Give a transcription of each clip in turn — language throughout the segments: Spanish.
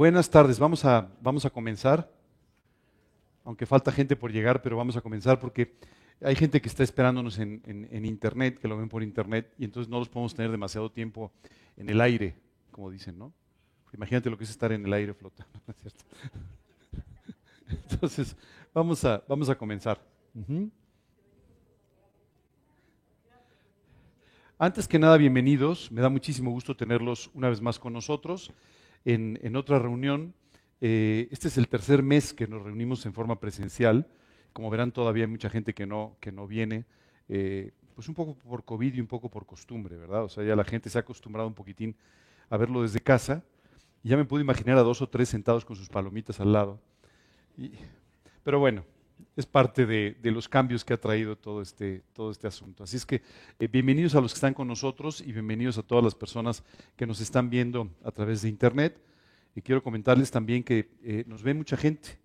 Buenas tardes, vamos a, vamos a comenzar. Aunque falta gente por llegar, pero vamos a comenzar porque hay gente que está esperándonos en, internet, que lo ven por internet, y entonces no los podemos tener demasiado tiempo en el aire, como dicen, ¿no? Imagínate lo que es estar en el aire flotando, ¿no es cierto? Entonces, vamos a, vamos a comenzar. Antes que nada, bienvenidos. Me da muchísimo gusto tenerlos una vez más con nosotros en, otra reunión. Eh, este es el tercer mes que nos reunimos en forma presencial. Como verán, todavía hay mucha gente que no, que no viene, eh, pues un poco por COVID y un poco por costumbre, ¿verdad? O sea, ya la gente se ha acostumbrado un poquitín a verlo desde casa. Y ya me puedo imaginar a dos o tres sentados con sus palomitas al lado. pero bueno, es parte de, los cambios que ha traído todo este, todo este asunto. Así es que eh, bienvenidos a los que están con nosotros y bienvenidos a todas las personas que nos están viendo a través de Internet. Y quiero comentarles también que eh, nos ve mucha gente,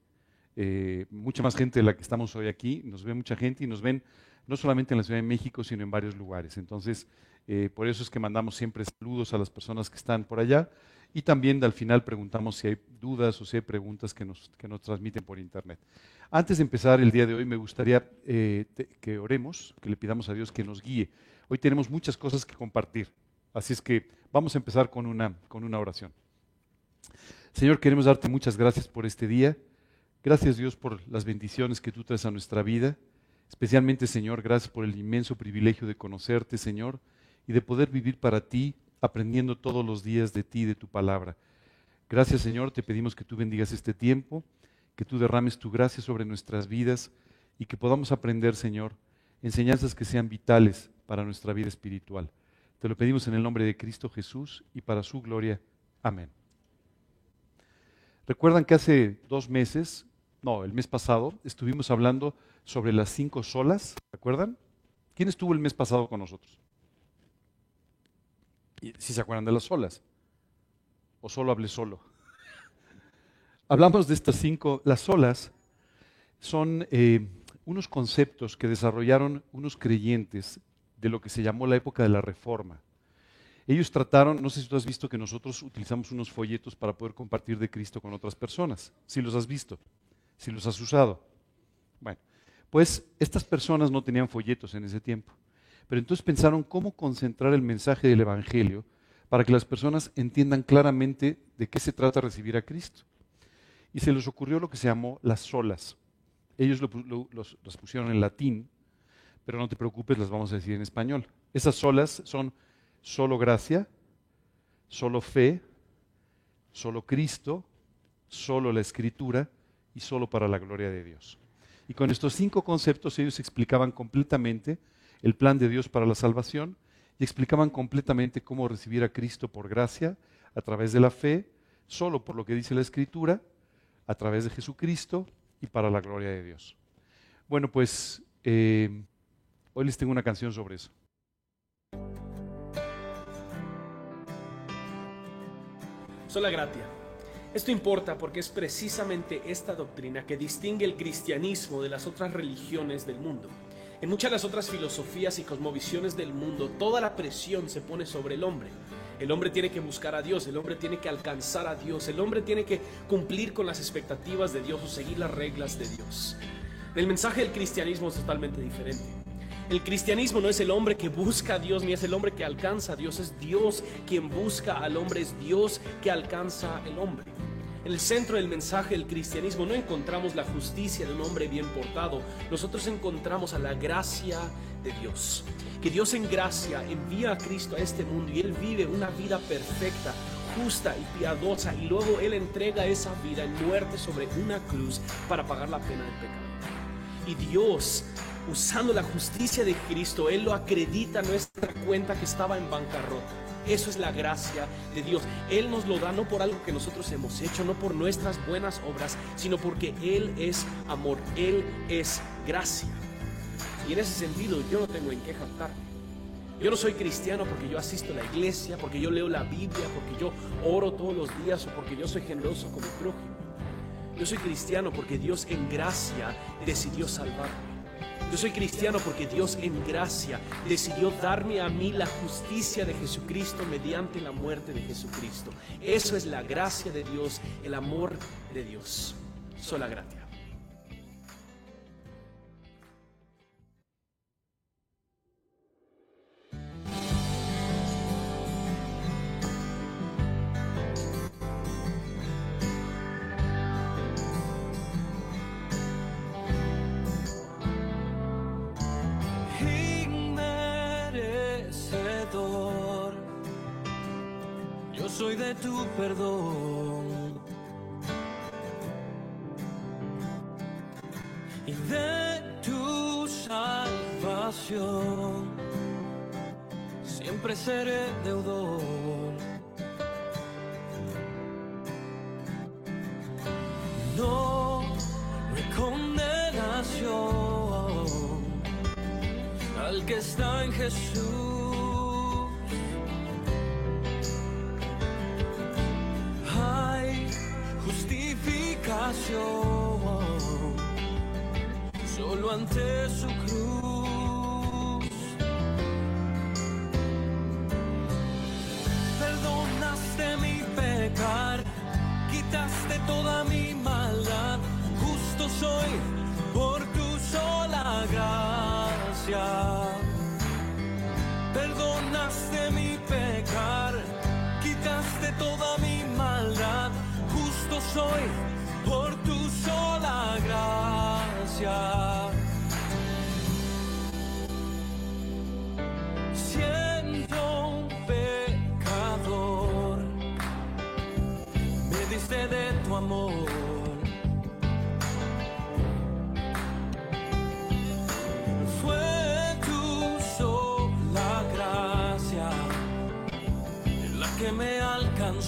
eh, mucha más gente de la que estamos hoy aquí, nos ve mucha gente y nos ven no solamente en la Ciudad de México, sino en varios lugares. Entonces, por eso es que mandamos siempre saludos a las personas que están por allá y también al final preguntamos si hay dudas o si hay preguntas que nos, que nos transmiten por Internet. Antes de empezar el día de hoy, me gustaría eh, que oremos, que le pidamos a Dios que nos guíe. Hoy tenemos muchas cosas que compartir, así es que vamos a empezar con una, con una oración. Señor, queremos darte muchas gracias por este día. Gracias Dios por las bendiciones que tú traes a nuestra vida. Especialmente, Señor, gracias por el inmenso privilegio de conocerte, Señor, y de poder vivir para ti aprendiendo todos los días de ti de tu palabra. Gracias Señor, te pedimos que tú bendigas este tiempo, que tú derrames tu gracia sobre nuestras vidas y que podamos aprender, Señor, enseñanzas que sean vitales para nuestra vida espiritual. Te lo pedimos en el nombre de Cristo Jesús y para su gloria. Amén. Recuerdan que hace dos meses, no, el mes pasado, estuvimos hablando sobre las cinco solas, ¿recuerdan? ¿Quién estuvo el mes pasado con nosotros? Si se acuerdan de las olas. O solo hablé solo. Hablamos de estas cinco. Las olas son eh, unos conceptos que desarrollaron unos creyentes de lo que se llamó la época de la Reforma. Ellos trataron, no sé si tú has visto que nosotros utilizamos unos folletos para poder compartir de Cristo con otras personas. Si los has visto, si los has usado. Bueno, pues estas personas no tenían folletos en ese tiempo. Pero entonces pensaron cómo concentrar el mensaje del Evangelio para que las personas entiendan claramente de qué se trata recibir a Cristo. Y se les ocurrió lo que se llamó las solas. Ellos lo, las pusieron en latín, pero no te preocupes, las vamos a decir en español. Esas solas son solo gracia, solo fe, solo Cristo, solo la Escritura y solo para la gloria de Dios. Y con estos cinco conceptos ellos explicaban completamente el plan de Dios para la salvación y explicaban completamente cómo recibir a Cristo por gracia, a través de la fe, solo por lo que dice la Escritura, a través de Jesucristo y para la gloria de Dios. Bueno, pues eh, hoy les tengo una canción sobre eso. Sola gratia. Esto importa porque es precisamente esta doctrina que distingue el cristianismo de las otras religiones del mundo. En muchas de las otras filosofías y cosmovisiones del mundo, toda la presión se pone sobre el hombre. El hombre tiene que buscar a Dios, el hombre tiene que alcanzar a Dios, el hombre tiene que cumplir con las expectativas de Dios o seguir las reglas de Dios. El mensaje del cristianismo es totalmente diferente. El cristianismo no es el hombre que busca a Dios ni es el hombre que alcanza a Dios, es Dios quien busca al hombre, es Dios que alcanza al hombre. En el centro del mensaje del cristianismo no encontramos la justicia de un hombre bien portado, nosotros encontramos a la gracia de Dios. Que Dios en gracia envía a Cristo a este mundo y Él vive una vida perfecta, justa y piadosa y luego Él entrega esa vida en muerte sobre una cruz para pagar la pena del pecado. Y Dios usando la justicia de Cristo, Él lo acredita a nuestra cuenta que estaba en bancarrota. Eso es la gracia de Dios. Él nos lo da no por algo que nosotros hemos hecho, no por nuestras buenas obras, sino porque Él es amor, Él es gracia. Y en ese sentido yo no tengo en qué jactarme. Yo no soy cristiano porque yo asisto a la iglesia, porque yo leo la Biblia, porque yo oro todos los días o porque yo soy generoso con mi prójimo. Yo soy cristiano porque Dios en gracia decidió salvarme. Yo soy cristiano porque Dios en gracia decidió darme a mí la justicia de Jesucristo mediante la muerte de Jesucristo. Eso es la gracia de Dios, el amor de Dios. Sola gracia. Soy de tu perdón y de tu salvación. Siempre seré deudor. No, no condenación al que está en Jesús. Solo ante su cruz. Perdonaste mi pecar, quitaste toda mi maldad. Justo soy por tu sola gracia. Perdonaste mi pecar, quitaste toda mi maldad. Justo soy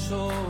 soul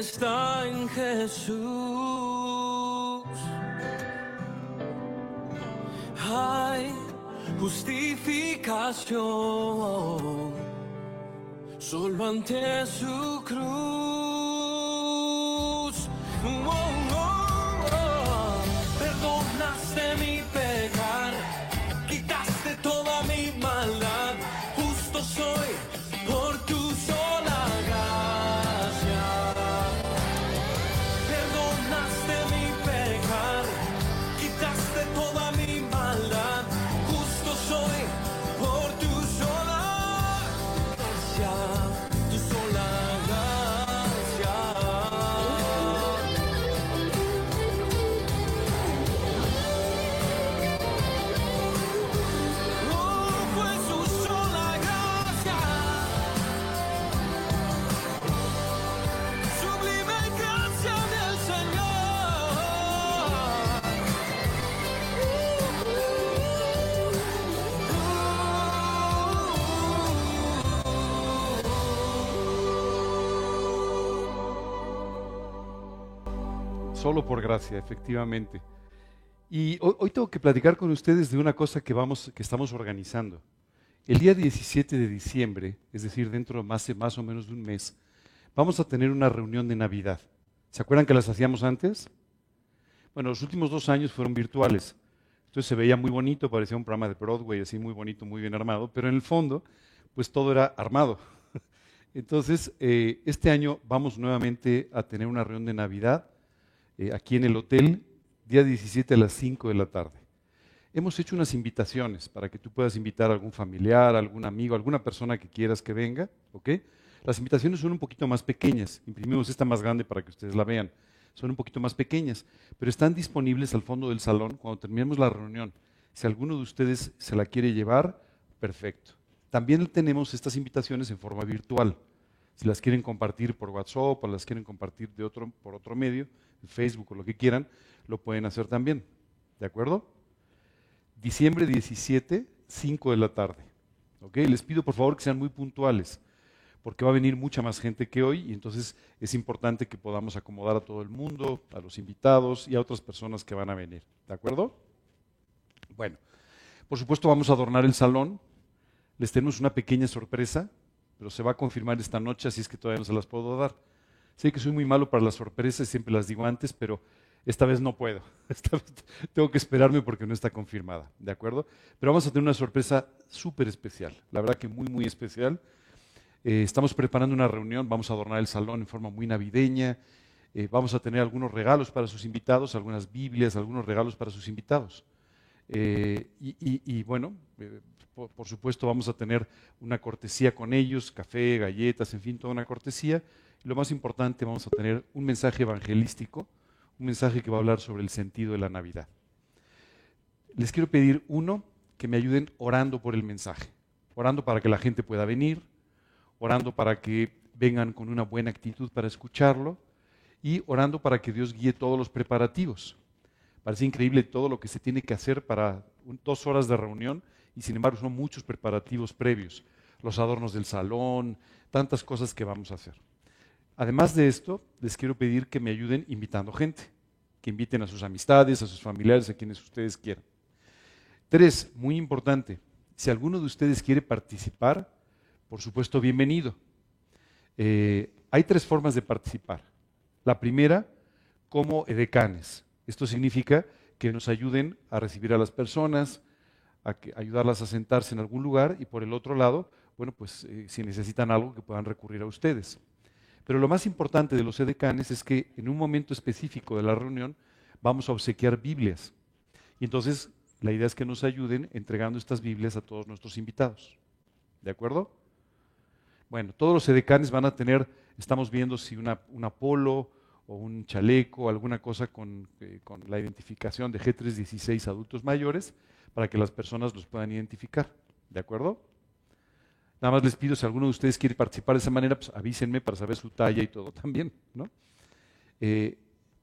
está en Jesús. Hay justificación solo ante su cruz. Solo por gracia, efectivamente. Y hoy, tengo que platicar con ustedes de una cosa que, vamos, que estamos organizando. El día 17 de diciembre, es decir, dentro de más, más o menos de un mes, vamos a tener una reunión de Navidad. ¿Se acuerdan que las hacíamos antes? Bueno, los últimos dos años fueron virtuales. Entonces se veía muy bonito, parecía un programa de Broadway, así muy bonito, muy bien armado, pero en el fondo, pues todo era armado. Entonces, eh, este año vamos nuevamente a tener una reunión de Navidad eh, aquí en el hotel, día 17 a las 5 de la tarde. Hemos hecho unas invitaciones para que tú puedas invitar a algún familiar, algún amigo, alguna persona que quieras que venga, ¿ok? Las invitaciones son un poquito más pequeñas. Imprimimos esta más grande para que ustedes la vean. Son un poquito más pequeñas, pero están disponibles al fondo del salón cuando terminemos la reunión. Si alguno de ustedes se la quiere llevar, perfecto. También tenemos estas invitaciones en forma virtual. Si las quieren compartir por WhatsApp o las quieren compartir de otro, por otro medio, Facebook o lo que quieran, lo pueden hacer también. ¿De acuerdo? Diciembre 17, 5 de la tarde. ¿Ok? Les pido por favor que sean muy puntuales, porque va a venir mucha más gente que hoy y entonces es importante que podamos acomodar a todo el mundo, a los invitados y a otras personas que van a venir. ¿De acuerdo? Bueno, por supuesto vamos a adornar el salón. Les tenemos una pequeña sorpresa, pero se va a confirmar esta noche, así es que todavía no se las puedo dar. Sé que soy muy malo para las sorpresas, siempre las digo antes, pero esta vez no puedo. Tengo que esperarme porque no está confirmada, ¿de acuerdo? Pero vamos a tener una sorpresa súper especial, la verdad que muy, muy especial. Eh, estamos preparando una reunión, vamos a adornar el salón en forma muy navideña, eh, vamos a tener algunos regalos para sus invitados, algunas Biblias, algunos regalos para sus invitados. Eh, y, bueno, por, supuesto vamos a tener una cortesía con ellos, café, galletas, en fin, toda una cortesía. Lo más importante, vamos a tener un mensaje evangelístico, un mensaje que va a hablar sobre el sentido de la Navidad. Les quiero pedir, uno, que me ayuden orando por el mensaje, orando para que la gente pueda venir, orando para que vengan con una buena actitud para escucharlo y orando para que Dios guíe todos los preparativos. Parece increíble todo lo que se tiene que hacer para dos horas de reunión y sin embargo son muchos preparativos previos, los adornos del salón, tantas cosas que vamos a hacer. Además de esto, les quiero pedir que me ayuden invitando gente, que inviten a sus amistades, a sus familiares, a quienes ustedes quieran. Tres, muy importante, si alguno de ustedes quiere participar, por supuesto, bienvenido. Eh, hay tres formas de participar. La primera, como edecanes. Esto significa que nos ayuden a recibir a las personas, a ayudarlas a sentarse en algún lugar y por el otro lado, bueno, pues eh, si necesitan algo que puedan recurrir a ustedes. Pero lo más importante de los edecanes es que en un momento específico de la reunión vamos a obsequiar Biblias. Y entonces la idea es que nos ayuden entregando estas Biblias a todos nuestros invitados. ¿De acuerdo? Bueno, todos los edecanes van a tener, estamos viendo si una, un Apolo, o un chaleco, alguna cosa con, eh, con la identificación de G316 adultos mayores para que las personas los puedan identificar. ¿De acuerdo? Nada más les pido, si alguno de ustedes quiere participar de esa manera, pues avísenme para saber su talla y todo también. Eh,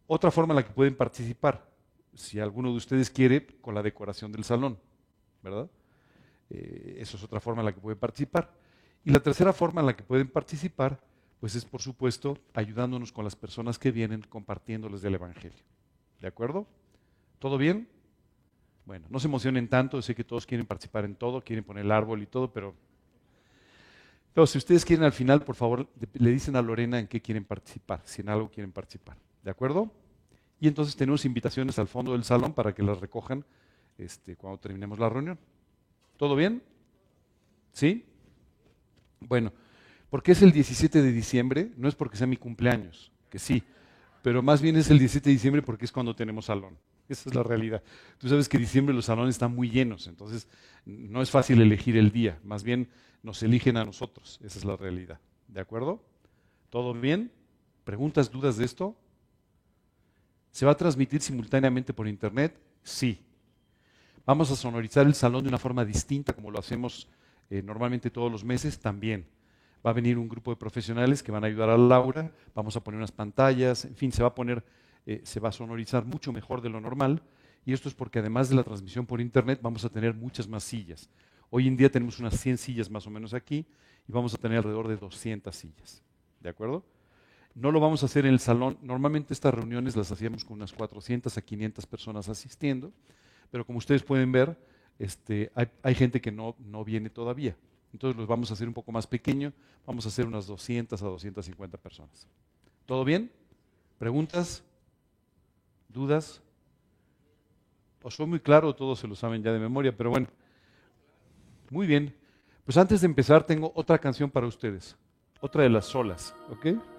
otra forma en la que pueden participar, si alguno de ustedes quiere, con la decoración del salón, ¿verdad? Eh, eso es otra forma en la que pueden participar. Y la tercera forma en la que pueden participar pues es por supuesto ayudándonos con las personas que vienen, compartiéndoles del Evangelio. ¿De acuerdo? ¿Todo bien? Bueno, no se emocionen tanto, sé que todos quieren participar en todo, quieren poner el árbol y todo, pero, pero si ustedes quieren al final, por favor, le dicen a Lorena en qué quieren participar, si en algo quieren participar. ¿De acuerdo? Y entonces tenemos invitaciones al fondo del salón para que las recojan este, cuando terminemos la reunión. ¿Todo bien? ¿Sí? Bueno. ¿Por qué es el 17 de diciembre? No es porque sea mi cumpleaños, que sí, pero más bien es el 17 de diciembre porque es cuando tenemos salón. Esa es la realidad. Tú sabes que en diciembre los salones están muy llenos, entonces no es fácil elegir el día, más bien nos eligen a nosotros. Esa es la realidad. ¿De acuerdo? ¿Todo bien? ¿Preguntas, dudas de esto? ¿Se va a transmitir simultáneamente por internet? Sí. ¿Vamos a sonorizar el salón de una forma distinta como lo hacemos eh, normalmente todos los meses? También. Va a venir un grupo de profesionales que van a ayudar a Laura, vamos a poner unas pantallas, en fin, se va a poner, eh, se va a sonorizar mucho mejor de lo normal. Y esto es porque además de la transmisión por internet vamos a tener muchas más sillas. Hoy en día tenemos unas 100 sillas más o menos aquí y vamos a tener alrededor de 200 sillas. ¿De acuerdo? No lo vamos a hacer en el salón. Normalmente estas reuniones las hacíamos con unas 400 a 500 personas asistiendo, pero como ustedes pueden ver, este, hay, hay, gente que no, no viene todavía. Entonces los vamos a hacer un poco más pequeño, vamos a hacer unas 200 a 250 personas. ¿Todo bien? ¿Preguntas? ¿Dudas? ¿Os fue muy claro? Todos se lo saben ya de memoria, pero bueno. Muy bien. Pues antes de empezar tengo otra canción para ustedes. otra de las solas, ¿ok?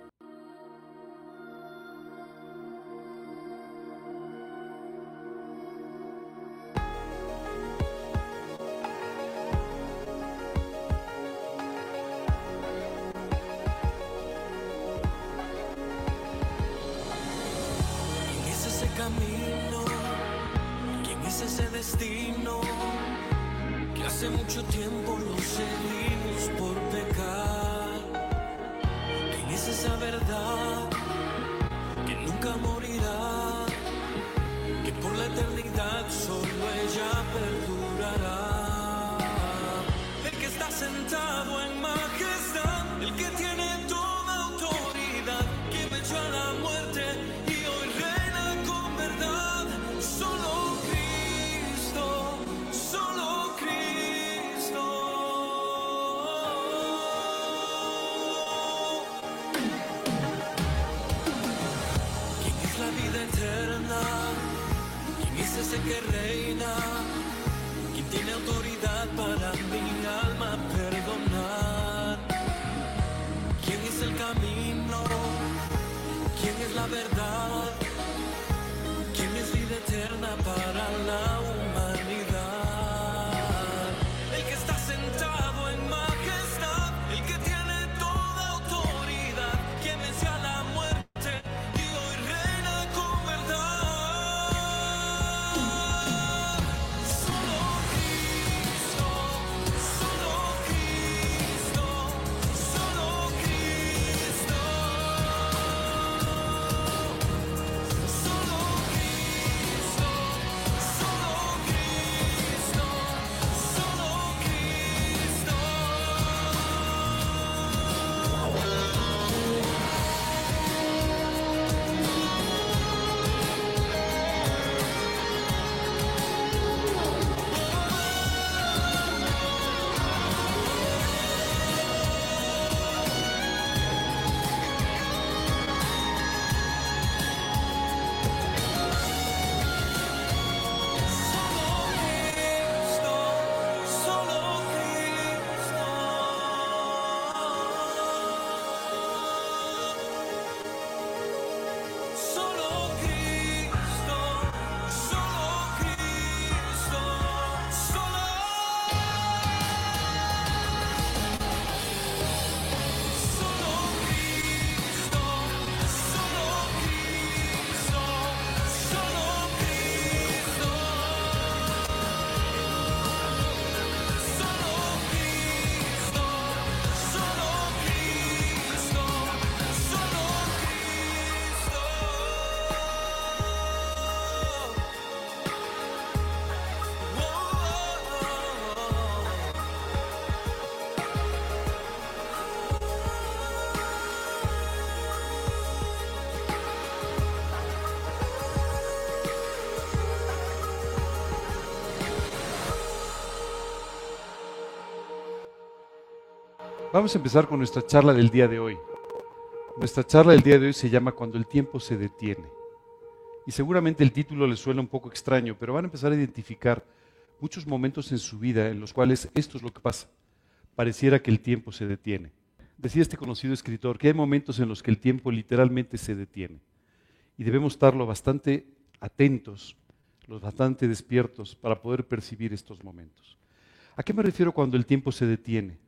Vamos a empezar con nuestra charla del día de hoy. Nuestra charla del día de hoy se llama Cuando el tiempo se detiene. Y seguramente el título les suena un poco extraño, pero van a empezar a identificar muchos momentos en su vida en los cuales esto es lo que pasa. Pareciera que el tiempo se detiene. Decía este conocido escritor que hay momentos en los que el tiempo literalmente se detiene. Y debemos estarlo bastante atentos, los bastante despiertos para poder percibir estos momentos. ¿A qué me refiero cuando el tiempo se detiene?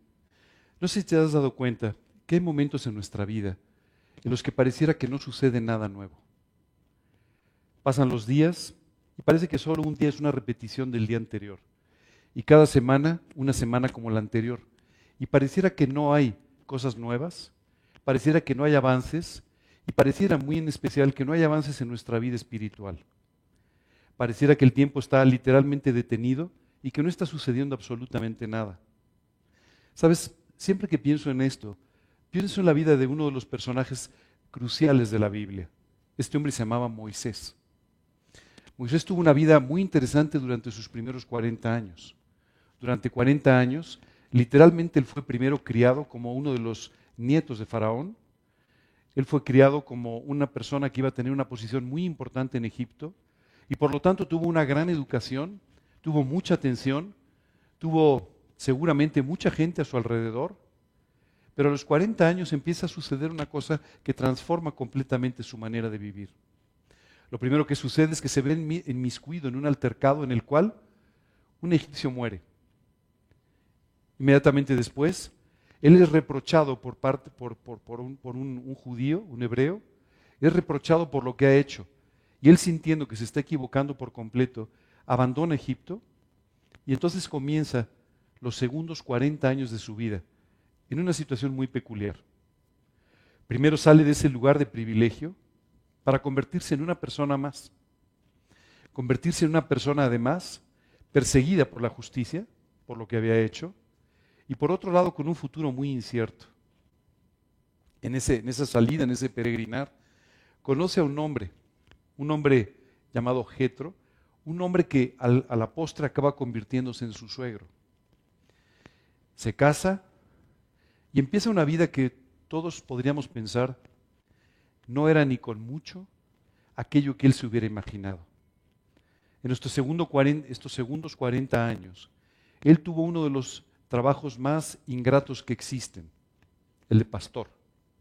No sé si te has dado cuenta que hay momentos en nuestra vida en los que pareciera que no sucede nada nuevo. Pasan los días y parece que solo un día es una repetición del día anterior. Y cada semana, una semana como la anterior. Y pareciera que no hay cosas nuevas, pareciera que no hay avances y pareciera muy en especial que no hay avances en nuestra vida espiritual. Pareciera que el tiempo está literalmente detenido y que no está sucediendo absolutamente nada. Sabes, siempre que pienso en esto, pienso en la vida de uno de los personajes cruciales de la Biblia. Este hombre se llamaba Moisés. Moisés tuvo una vida muy interesante durante sus primeros 40 años. Durante 40 años, literalmente él fue primero criado como uno de los nietos de Faraón. Él fue criado como una persona que iba a tener una posición muy importante en Egipto y por lo tanto tuvo una gran educación, tuvo mucha atención, tuvo seguramente mucha gente a su alrededor, Pero a los 40 años empieza a suceder una cosa que transforma completamente su manera de vivir. Lo primero que sucede es que se ve enmiscuido en un altercado en el cual un egipcio muere. Inmediatamente después, él es reprochado por, parte, por, un, un judío, un hebreo, es reprochado por lo que ha hecho. Y él sintiendo que se está equivocando por completo, abandona Egipto y entonces comienza los segundos 40 años de su vida en una situación muy peculiar. Primero sale de ese lugar de privilegio para convertirse en una persona más. Convertirse en una persona además perseguida por la justicia, por lo que había hecho, y por otro lado con un futuro muy incierto. En, ese, en esa salida, en ese peregrinar, conoce a un hombre, un hombre llamado Jetro, un hombre que a la postre acaba convirtiéndose en su suegro. Se casa y empieza una vida que todos podríamos pensar no era ni con mucho aquello que él se hubiera imaginado. En estos, segundos 40 años, él tuvo uno de los trabajos más ingratos que existen, el de pastor.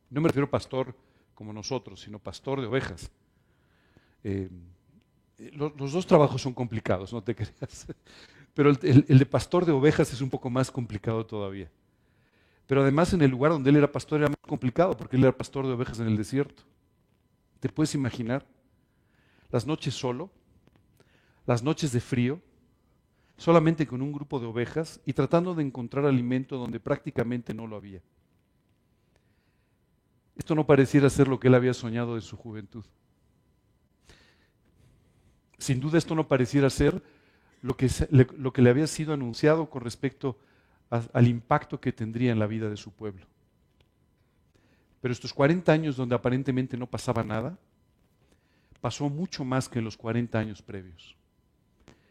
No me refiero a pastor como nosotros, sino pastor de ovejas. Eh, los, dos trabajos son complicados, no te creas. Pero el, de pastor de ovejas es un poco más complicado todavía. Pero además en el lugar donde él era pastor era más complicado porque él era pastor de ovejas en el desierto. ¿Te puedes imaginar? Las noches solo, las noches de frío, solamente con un grupo de ovejas y tratando de encontrar alimento donde prácticamente no lo había. Esto no pareciera ser lo que él había soñado de su juventud. Sin duda esto no pareciera ser lo que, lo que le había sido anunciado con respecto al impacto que tendría en la vida de su pueblo. Pero estos 40 años donde aparentemente no pasaba nada, pasó mucho más que en los 40 años previos.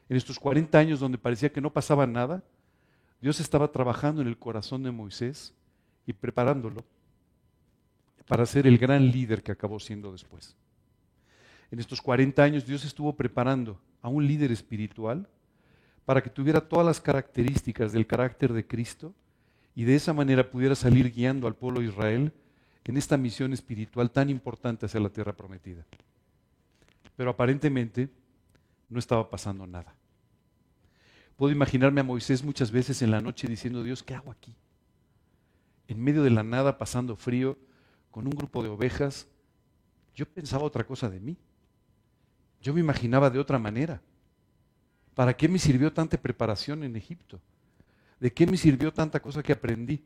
En estos 40 años donde parecía que no pasaba nada, Dios estaba trabajando en el corazón de Moisés y preparándolo para ser el gran líder que acabó siendo después. En estos 40 años Dios estuvo preparando a un líder espiritual para que tuviera todas las características del carácter de Cristo y de esa manera pudiera salir guiando al pueblo de Israel en esta misión espiritual tan importante hacia la tierra prometida. Pero aparentemente no estaba pasando nada. Puedo imaginarme a Moisés muchas veces en la noche diciendo, Dios, ¿qué hago aquí? En medio de la nada, pasando frío, con un grupo de ovejas, yo pensaba otra cosa de mí. Yo me imaginaba de otra manera. ¿Para qué me sirvió tanta preparación en Egipto? ¿De qué me sirvió tanta cosa que aprendí?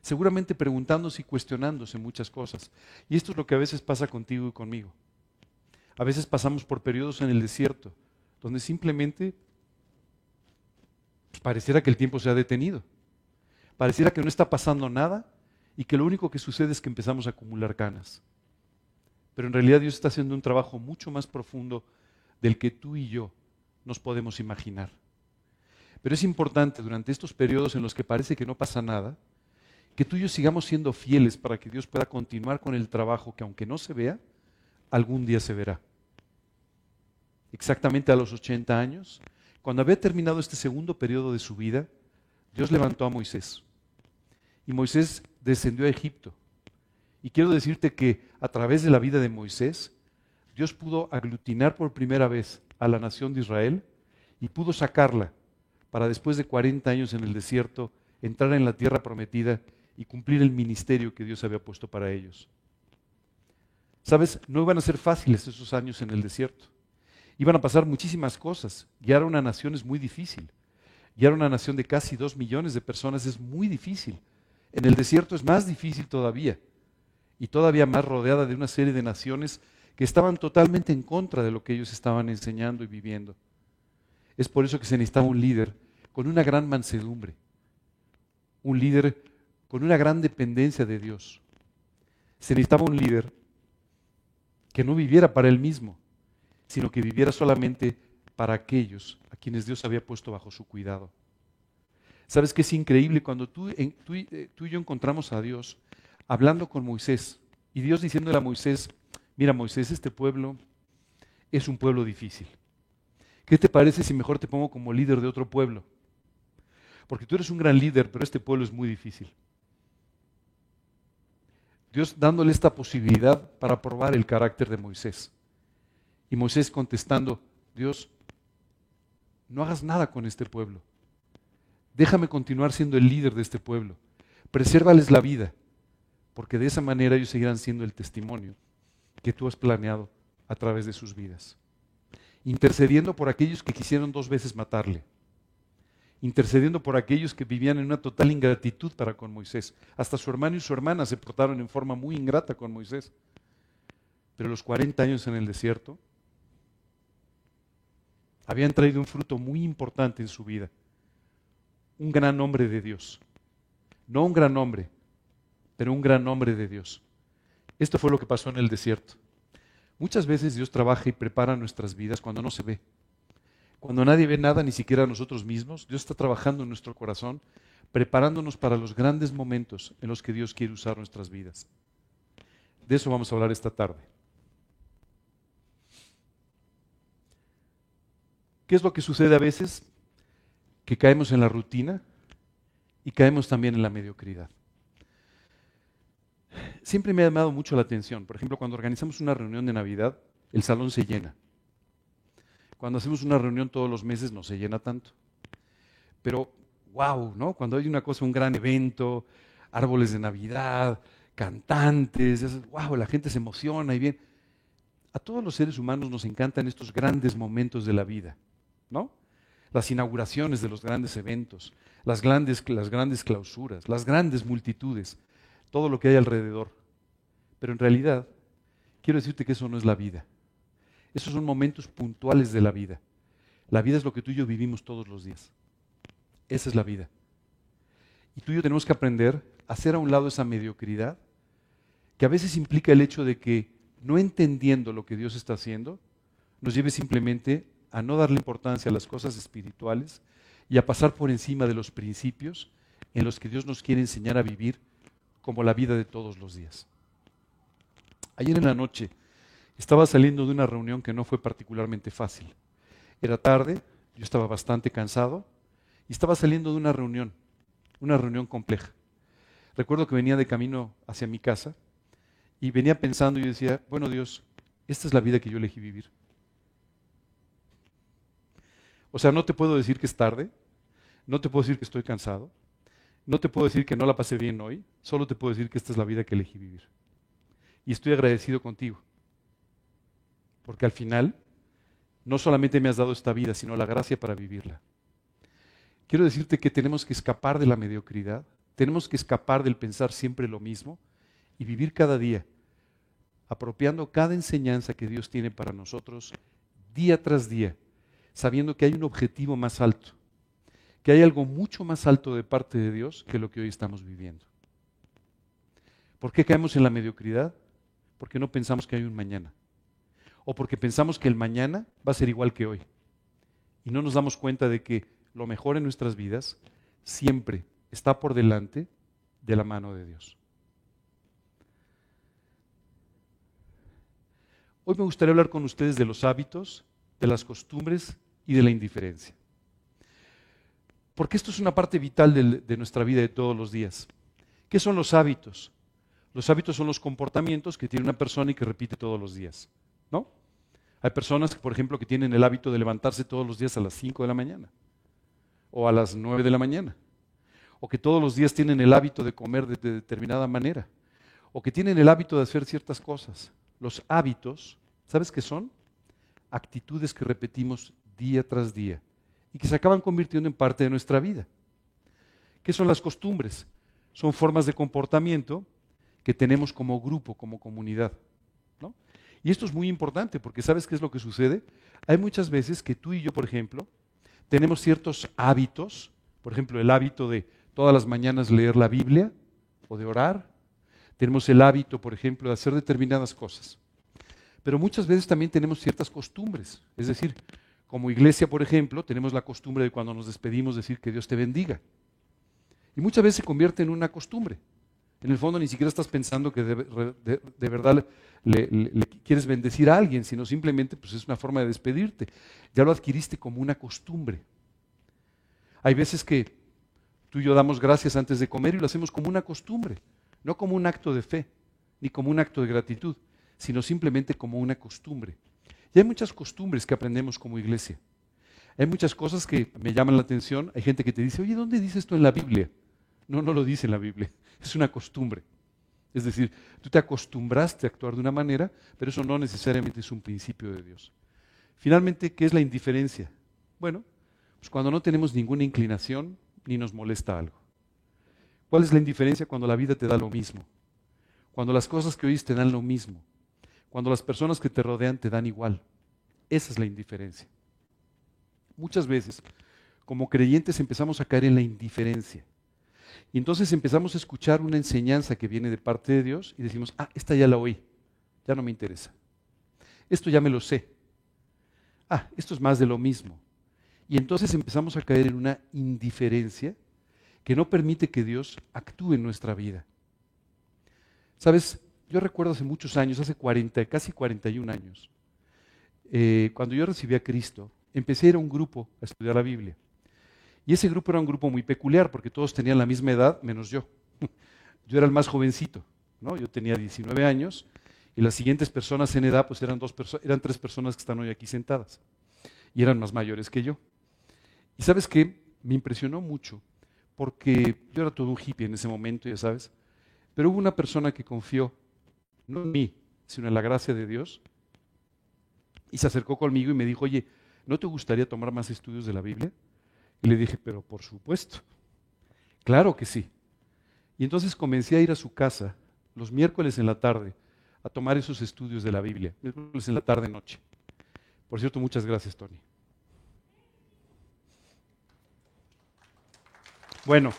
Seguramente preguntándose y cuestionándose muchas cosas. Y esto es lo que a veces pasa contigo y conmigo. A veces pasamos por periodos en el desierto donde simplemente pareciera que el tiempo se ha detenido. Pareciera que no está pasando nada y que lo único que sucede es que empezamos a acumular canas. Pero en realidad Dios está haciendo un trabajo mucho más profundo del que tú y yo nos podemos imaginar. Pero es importante durante estos periodos en los que parece que no pasa nada, que tú y yo sigamos siendo fieles para que Dios pueda continuar con el trabajo que aunque no se vea, algún día se verá. Exactamente a los 80 años, cuando había terminado este segundo periodo de su vida, Dios levantó a Moisés. Y Moisés descendió a Egipto. Y quiero decirte que a través de la vida de Moisés, Dios pudo aglutinar por primera vez a la nación de Israel y pudo sacarla para después de 40 años en el desierto entrar en la tierra prometida y cumplir el ministerio que Dios había puesto para ellos. Sabes, no iban a ser fáciles esos años en el desierto. Iban a pasar muchísimas cosas. Guiar a una nación es muy difícil. Guiar a una nación de casi dos millones de personas es muy difícil. En el desierto es más difícil todavía. Y todavía más rodeada de una serie de naciones que estaban totalmente en contra de lo que ellos estaban enseñando y viviendo. Es por eso que se necesitaba un líder con una gran mansedumbre. Un líder con una gran dependencia de Dios. Se necesitaba un líder que no viviera para él mismo, sino que viviera solamente para aquellos a quienes Dios había puesto bajo su cuidado. ¿Sabes qué es increíble cuando tú, eh, tú, y yo encontramos a Dios hablando con Moisés y Dios diciéndole a Moisés, mira Moisés, este pueblo es un pueblo difícil. ¿Qué te parece si mejor te pongo como líder de otro pueblo? Porque tú eres un gran líder, pero este pueblo es muy difícil. Dios dándole esta posibilidad para probar el carácter de Moisés. Y Moisés contestando, Dios, no hagas nada con este pueblo. Déjame continuar siendo el líder de este pueblo. Presérvales la vida, porque de esa manera ellos seguirán siendo el testimonio que tú has planeado a través de sus vidas. Intercediendo por aquellos que quisieron dos veces matarle. Intercediendo por aquellos que vivían en una total ingratitud para con Moisés. Hasta su hermano y su hermana se portaron en forma muy ingrata con Moisés. Pero los 40 años en el desierto habían traído un fruto muy importante en su vida. Un gran hombre de Dios. No un gran hombre, pero un gran hombre de Dios. Esto fue lo que pasó en el desierto. Muchas veces Dios trabaja y prepara nuestras vidas cuando no se ve. Cuando nadie ve nada, ni siquiera nosotros mismos, Dios está trabajando en nuestro corazón, preparándonos para los grandes momentos en los que Dios quiere usar nuestras vidas. De eso vamos a hablar esta tarde. ¿Qué es lo que sucede a veces? Que caemos en la rutina y caemos también en la mediocridad siempre me ha llamado mucho la atención. Por ejemplo, cuando organizamos una reunión de Navidad, el salón se llena. Cuando hacemos una reunión todos los meses no se llena tanto. Pero, wow, ¿no? Cuando hay una cosa, un gran evento, árboles de Navidad, cantantes, wow, la gente se emociona y bien. A todos los seres humanos nos encantan estos grandes momentos de la vida, ¿no? Las inauguraciones de los grandes eventos, las grandes, las grandes clausuras, las grandes multitudes todo lo que hay alrededor. Pero en realidad, quiero decirte que eso no es la vida. Esos son momentos puntuales de la vida. La vida es lo que tú y yo vivimos todos los días. Esa es la vida. Y tú y yo tenemos que aprender a hacer a un lado esa mediocridad, que a veces implica el hecho de que, no entendiendo lo que Dios está haciendo, nos lleve simplemente a no darle importancia a las cosas espirituales y a pasar por encima de los principios en los que Dios nos quiere enseñar a vivir como la vida de todos los días. Ayer en la noche estaba saliendo de una reunión que no fue particularmente fácil. Era tarde, yo estaba bastante cansado y estaba saliendo de una reunión, una reunión compleja. Recuerdo que venía de camino hacia mi casa y venía pensando y decía, bueno Dios, esta es la vida que yo elegí vivir. O sea, no te puedo decir que es tarde, no te puedo decir que estoy cansado, no te puedo decir que no la pasé bien hoy, solo te puedo decir que esta es la vida que elegí vivir. Y estoy agradecido contigo, porque al final no solamente me has dado esta vida, sino la gracia para vivirla. Quiero decirte que tenemos que escapar de la mediocridad, tenemos que escapar del pensar siempre lo mismo y vivir cada día, apropiando cada enseñanza que Dios tiene para nosotros día tras día, sabiendo que hay un objetivo más alto que hay algo mucho más alto de parte de Dios que lo que hoy estamos viviendo. ¿Por qué caemos en la mediocridad? Porque no pensamos que hay un mañana. O porque pensamos que el mañana va a ser igual que hoy. Y no nos damos cuenta de que lo mejor en nuestras vidas siempre está por delante de la mano de Dios. Hoy me gustaría hablar con ustedes de los hábitos, de las costumbres y de la indiferencia. Porque esto es una parte vital de, nuestra vida de todos los días. ¿Qué son los hábitos? Los hábitos son los comportamientos que tiene una persona y que repite todos los días. ¿No? Hay personas, por ejemplo, que tienen el hábito de levantarse todos los días a las 5 de la mañana o a las 9 de la mañana. O que todos los días tienen el hábito de comer de, de determinada manera. O que tienen el hábito de hacer ciertas cosas. Los hábitos, ¿sabes qué son? Actitudes que repetimos día tras día y que se acaban convirtiendo en parte de nuestra vida. ¿Qué son las costumbres? Son formas de comportamiento que tenemos como grupo, como comunidad. Y esto es muy importante porque ¿sabes qué es lo que sucede? Hay muchas veces que tú y yo, por ejemplo, tenemos ciertos hábitos, por ejemplo, el hábito de todas las mañanas leer la Biblia o de orar. Tenemos el hábito, por ejemplo, de hacer determinadas cosas. Pero muchas veces también tenemos ciertas costumbres. Es decir, como iglesia, por ejemplo, tenemos la costumbre de cuando nos despedimos decir que Dios te bendiga. Y muchas veces se convierte en una costumbre. En el fondo ni siquiera estás pensando que de, verdad le, quieres bendecir a alguien, sino simplemente pues, es una forma de despedirte. Ya lo adquiriste como una costumbre. Hay veces que tú y yo damos gracias antes de comer y lo hacemos como una costumbre, no como un acto de fe. ni como un acto de gratitud, sino simplemente como una costumbre. Y hay muchas costumbres que aprendemos como iglesia. Hay muchas cosas que me llaman la atención. Hay gente que te dice, oye, ¿dónde dice esto en la Biblia? No, no lo dice en la Biblia. Es una costumbre. Es decir, tú te acostumbraste a actuar de una manera, pero eso no necesariamente es un principio de Dios. Finalmente, ¿qué es la indiferencia? Bueno, pues cuando no tenemos ninguna inclinación ni nos molesta algo. ¿Cuál es la indiferencia cuando la vida te da lo mismo? Cuando las cosas que oís te dan lo mismo. Cuando las personas que te rodean te dan igual. Esa es la indiferencia. Muchas veces, como creyentes, empezamos a caer en la indiferencia. Y entonces empezamos a escuchar una enseñanza que viene de parte de Dios y decimos, ah, esta ya la oí, ya no me interesa. Esto ya me lo sé. Ah, esto es más de lo mismo. Y entonces empezamos a caer en una indiferencia que no permite que Dios actúe en nuestra vida. Sabes, yo recuerdo hace muchos años, hace 40, casi 41 años, eh, cuando yo recibí a Cristo, empecé a ir a un grupo a estudiar la Biblia. Y ese grupo era un grupo muy peculiar porque todos tenían la misma edad menos yo. Yo era el más jovencito, ¿no? Yo tenía 19 años y las siguientes personas en edad pues eran, dos eran tres personas que están hoy aquí sentadas y eran más mayores que yo. Y sabes qué, me impresionó mucho porque yo era todo un hippie en ese momento, ya sabes, pero hubo una persona que confió, no en mí, sino en la gracia de Dios, y se acercó conmigo y me dijo, oye, ¿no te gustaría tomar más estudios de la Biblia? Y le dije, pero por supuesto, claro que sí. Y entonces comencé a ir a su casa los miércoles en la tarde a tomar esos estudios de la Biblia, miércoles en la tarde-noche. Por cierto, muchas gracias, Tony. Bueno,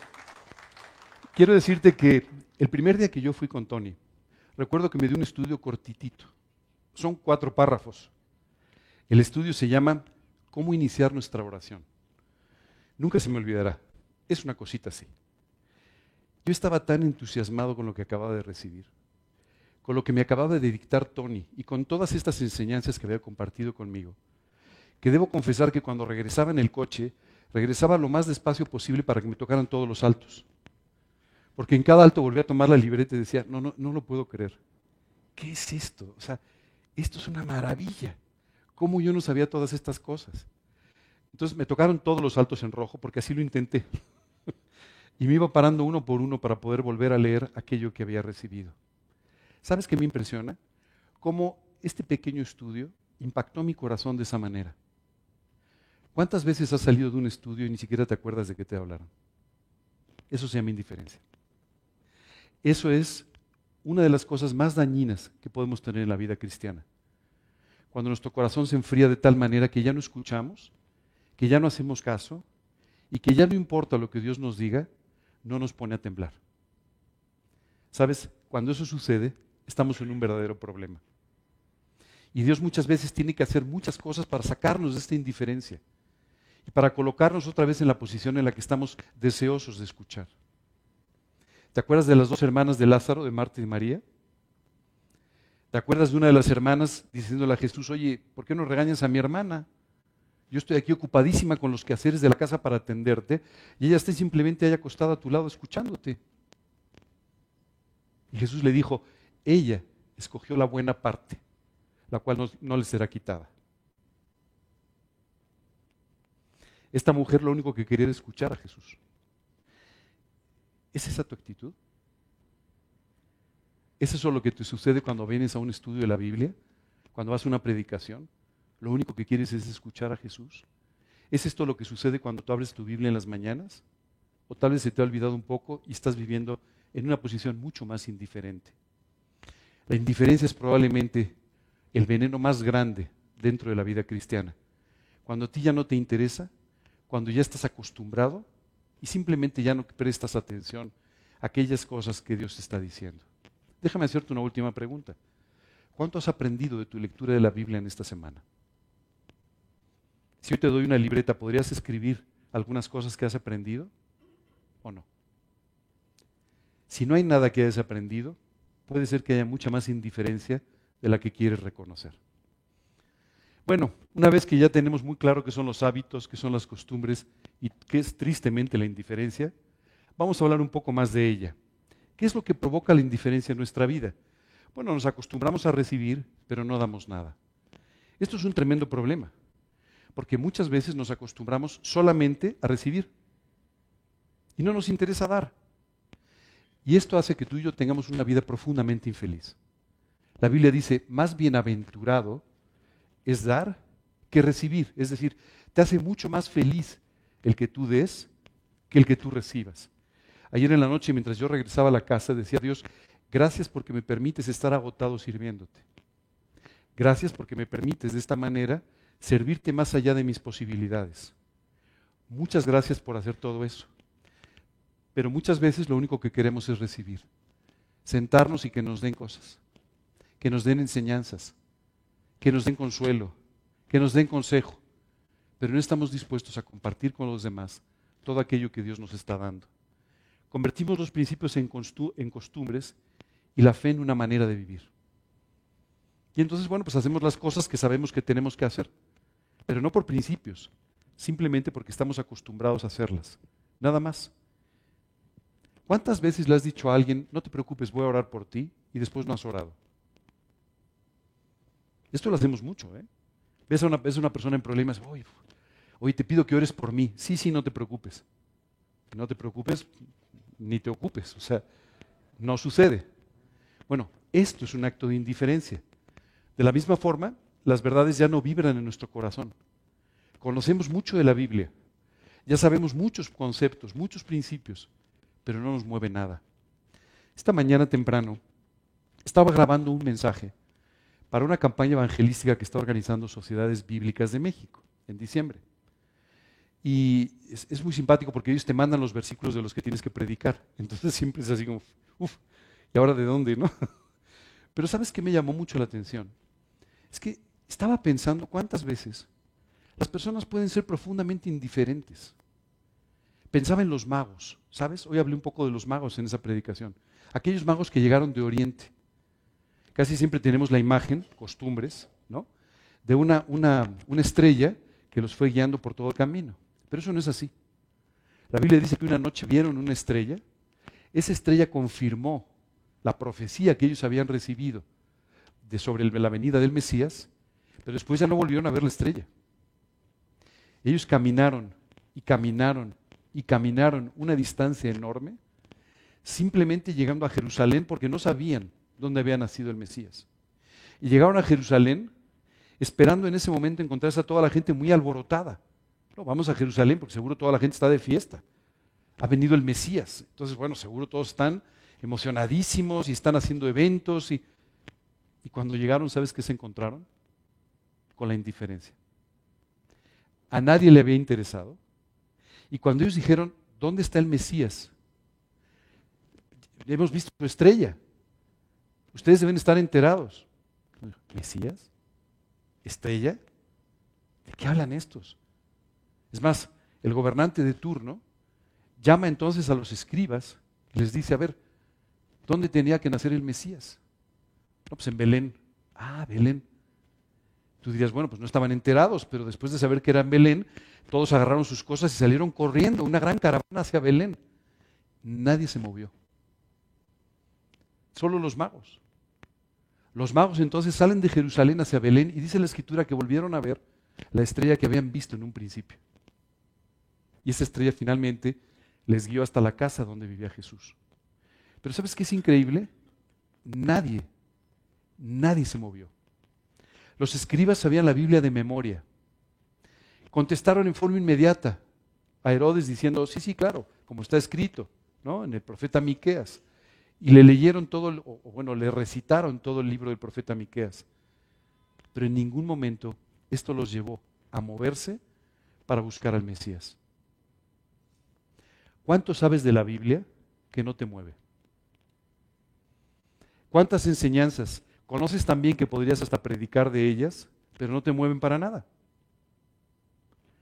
quiero decirte que el primer día que yo fui con Tony, recuerdo que me dio un estudio cortitito. Son cuatro párrafos. El estudio se llama ¿Cómo iniciar nuestra oración? Nunca se me olvidará. Es una cosita así. Yo estaba tan entusiasmado con lo que acababa de recibir, con lo que me acababa de dictar Tony y con todas estas enseñanzas que había compartido conmigo, que debo confesar que cuando regresaba en el coche, regresaba lo más despacio posible para que me tocaran todos los altos. Porque en cada alto volvía a tomar la libreta y decía, no, no, no lo puedo creer. ¿Qué es esto? O sea, esto es una maravilla. ¿Cómo yo no sabía todas estas cosas? Entonces me tocaron todos los saltos en rojo porque así lo intenté. y me iba parando uno por uno para poder volver a leer aquello que había recibido. ¿Sabes qué me impresiona? Cómo este pequeño estudio impactó mi corazón de esa manera. ¿Cuántas veces has salido de un estudio y ni siquiera te acuerdas de qué te hablaron? Eso se llama indiferencia. Eso es una de las cosas más dañinas que podemos tener en la vida cristiana. Cuando nuestro corazón se enfría de tal manera que ya no escuchamos, que ya no hacemos caso y que ya no importa lo que Dios nos diga, no nos pone a temblar. ¿Sabes? Cuando eso sucede, estamos en un verdadero problema. Y Dios muchas veces tiene que hacer muchas cosas para sacarnos de esta indiferencia y para colocarnos otra vez en la posición en la que estamos deseosos de escuchar. ¿Te acuerdas de las dos hermanas de Lázaro, de Marta y María? ¿Te acuerdas de una de las hermanas diciéndole a Jesús, oye, ¿por qué no regañas a mi hermana? Yo estoy aquí ocupadísima con los quehaceres de la casa para atenderte y ella está simplemente ahí acostada a tu lado escuchándote. Y Jesús le dijo, ella escogió la buena parte, la cual no, no le será quitada. Esta mujer lo único que quería era escuchar a Jesús. ¿Es esa tu actitud? ¿Es eso lo que te sucede cuando vienes a un estudio de la Biblia? ¿Cuando vas a una predicación? lo único que quieres es escuchar a Jesús? ¿Es esto lo que sucede cuando tú abres tu Biblia en las mañanas? ¿O tal vez se te ha olvidado un poco y estás viviendo en una posición mucho más indiferente? La indiferencia es probablemente el veneno más grande dentro de la vida cristiana. Cuando a ti ya no te interesa, cuando ya estás acostumbrado y simplemente ya no prestas atención a aquellas cosas que Dios está diciendo. Déjame hacerte una última pregunta. ¿Cuánto has aprendido de tu lectura de la Biblia en esta semana? Si yo te doy una libreta, ¿podrías escribir algunas cosas que has aprendido o no? Si no hay nada que hayas aprendido, puede ser que haya mucha más indiferencia de la que quieres reconocer. Bueno, una vez que ya tenemos muy claro qué son los hábitos, qué son las costumbres y qué es tristemente la indiferencia, vamos a hablar un poco más de ella. ¿Qué es lo que provoca la indiferencia en nuestra vida? Bueno, nos acostumbramos a recibir, pero no damos nada. Esto es un tremendo problema, porque muchas veces nos acostumbramos solamente a recibir y no nos interesa dar. Y esto hace que tú y yo tengamos una vida profundamente infeliz. La Biblia dice, más bienaventurado es dar que recibir. Es decir, te hace mucho más feliz el que tú des que el que tú recibas. Ayer en la noche, mientras yo regresaba a la casa, decía Dios, gracias porque me permites estar agotado sirviéndote. Gracias porque me permites de esta manera servirte más allá de mis posibilidades. Muchas gracias por hacer todo eso. Pero muchas veces lo único que queremos es recibir. Sentarnos y que nos den cosas. Que nos den enseñanzas. Que nos den consuelo. Que nos den consejo. Pero no estamos dispuestos a compartir con los demás todo aquello que Dios nos está dando. Convertimos los principios en, costumbres y la fe en una manera de vivir. Y entonces, bueno, pues hacemos las cosas que sabemos que tenemos que hacer, pero no por principios, simplemente porque estamos acostumbrados a hacerlas. Nada más. ¿Cuántas veces le has dicho a alguien, no te preocupes, voy a orar por ti, y después no has orado? Esto lo hacemos mucho, ¿eh? Ves a una, una persona en problemas, oye, oye, te pido que ores por mí. Sí, sí, no te preocupes. No te preocupes, ni te ocupes. O sea, no sucede. Bueno, esto es un acto de indiferencia. De la misma forma, las verdades ya no vibran en nuestro corazón. Conocemos mucho de la Biblia. Ya sabemos muchos conceptos, muchos principios, pero no nos mueve nada. Esta mañana temprano estaba grabando un mensaje para una campaña evangelística que está organizando Sociedades Bíblicas de México en diciembre. Y es, muy simpático porque ellos te mandan los versículos de los que tienes que predicar. Entonces siempre es así como, uff, ¿y ahora de dónde, no? Pero ¿sabes qué me llamó mucho la atención? Es que estaba pensando cuántas veces las personas pueden ser profundamente indiferentes. Pensaba en los magos, ¿sabes? Hoy hablé un poco de los magos en esa predicación. Aquellos magos que llegaron de Oriente. Casi siempre tenemos la imagen, costumbres, ¿no? De una, una, una estrella que los fue guiando por todo el camino. Pero eso no es así. La Biblia dice que una noche vieron una estrella. Esa estrella confirmó la profecía que ellos habían recibido de sobre la venida del Mesías, pero después ya no volvieron a ver la estrella. Ellos caminaron y caminaron y caminaron una distancia enorme, simplemente llegando a Jerusalén porque no sabían dónde había nacido el Mesías. Y llegaron a Jerusalén esperando en ese momento encontrarse a toda la gente muy alborotada. No, vamos a Jerusalén porque seguro toda la gente está de fiesta. Ha venido el Mesías. Entonces, bueno, seguro todos están emocionadísimos y están haciendo eventos. Y, y cuando llegaron, ¿sabes qué se encontraron? Con la indiferencia. A nadie le había interesado. Y cuando ellos dijeron, ¿dónde está el Mesías? Hemos visto su estrella. Ustedes deben estar enterados. ¿Mesías? ¿Estrella? ¿De qué hablan estos? Es más, el gobernante de turno llama entonces a los escribas les dice, a ver, ¿dónde tenía que nacer el Mesías? No, pues en Belén. Ah, Belén. Tú dirías, bueno, pues no estaban enterados, pero después de saber que era en Belén, todos agarraron sus cosas y salieron corriendo, una gran caravana hacia Belén. Nadie se movió. Solo los magos. Los magos entonces salen de Jerusalén hacia Belén y dice la escritura que volvieron a ver la estrella que habían visto en un principio. Y esa estrella finalmente les guió hasta la casa donde vivía Jesús. Pero ¿sabes qué es increíble? Nadie, nadie se movió. Los escribas sabían la Biblia de memoria. Contestaron en forma inmediata a Herodes diciendo, sí, sí, claro, como está escrito, ¿no? En el profeta Miqueas. Y le leyeron todo, o bueno, le recitaron todo el libro del profeta Miqueas. Pero en ningún momento esto los llevó a moverse para buscar al Mesías. ¿Cuánto sabes de la Biblia que no te mueve? ¿Cuántas enseñanzas conoces también que podrías hasta predicar de ellas, pero no te mueven para nada?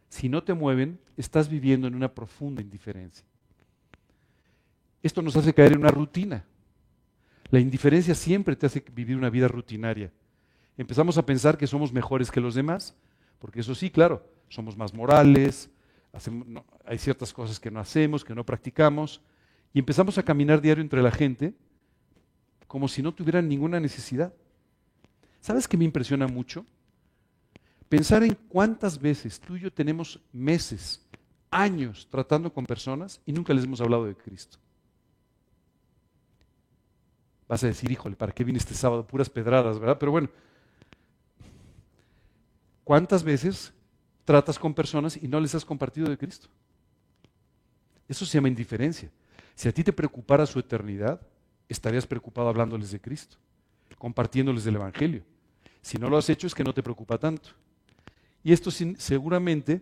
Si no te mueven, estás viviendo en una profunda indiferencia. Esto nos hace caer en una rutina. La indiferencia siempre te hace vivir una vida rutinaria. Empezamos a pensar que somos mejores que los demás, porque eso sí, claro, somos más morales, hay ciertas cosas que no hacemos, que no practicamos, y empezamos a caminar diario entre la gente, como si no tuvieran ninguna necesidad. ¿Sabes qué me impresiona mucho? Pensar en cuántas veces tú y yo tenemos meses, años tratando con personas y nunca les hemos hablado de Cristo. Vas a decir, híjole, ¿para qué vine este sábado? Puras pedradas, ¿verdad? Pero bueno, ¿cuántas veces tratas con personas y no les has compartido de Cristo? Eso se llama indiferencia. Si a ti te preocupara su eternidad, estarías preocupado hablándoles de Cristo, compartiéndoles del Evangelio. Si no lo has hecho es que no te preocupa tanto. Y esto seguramente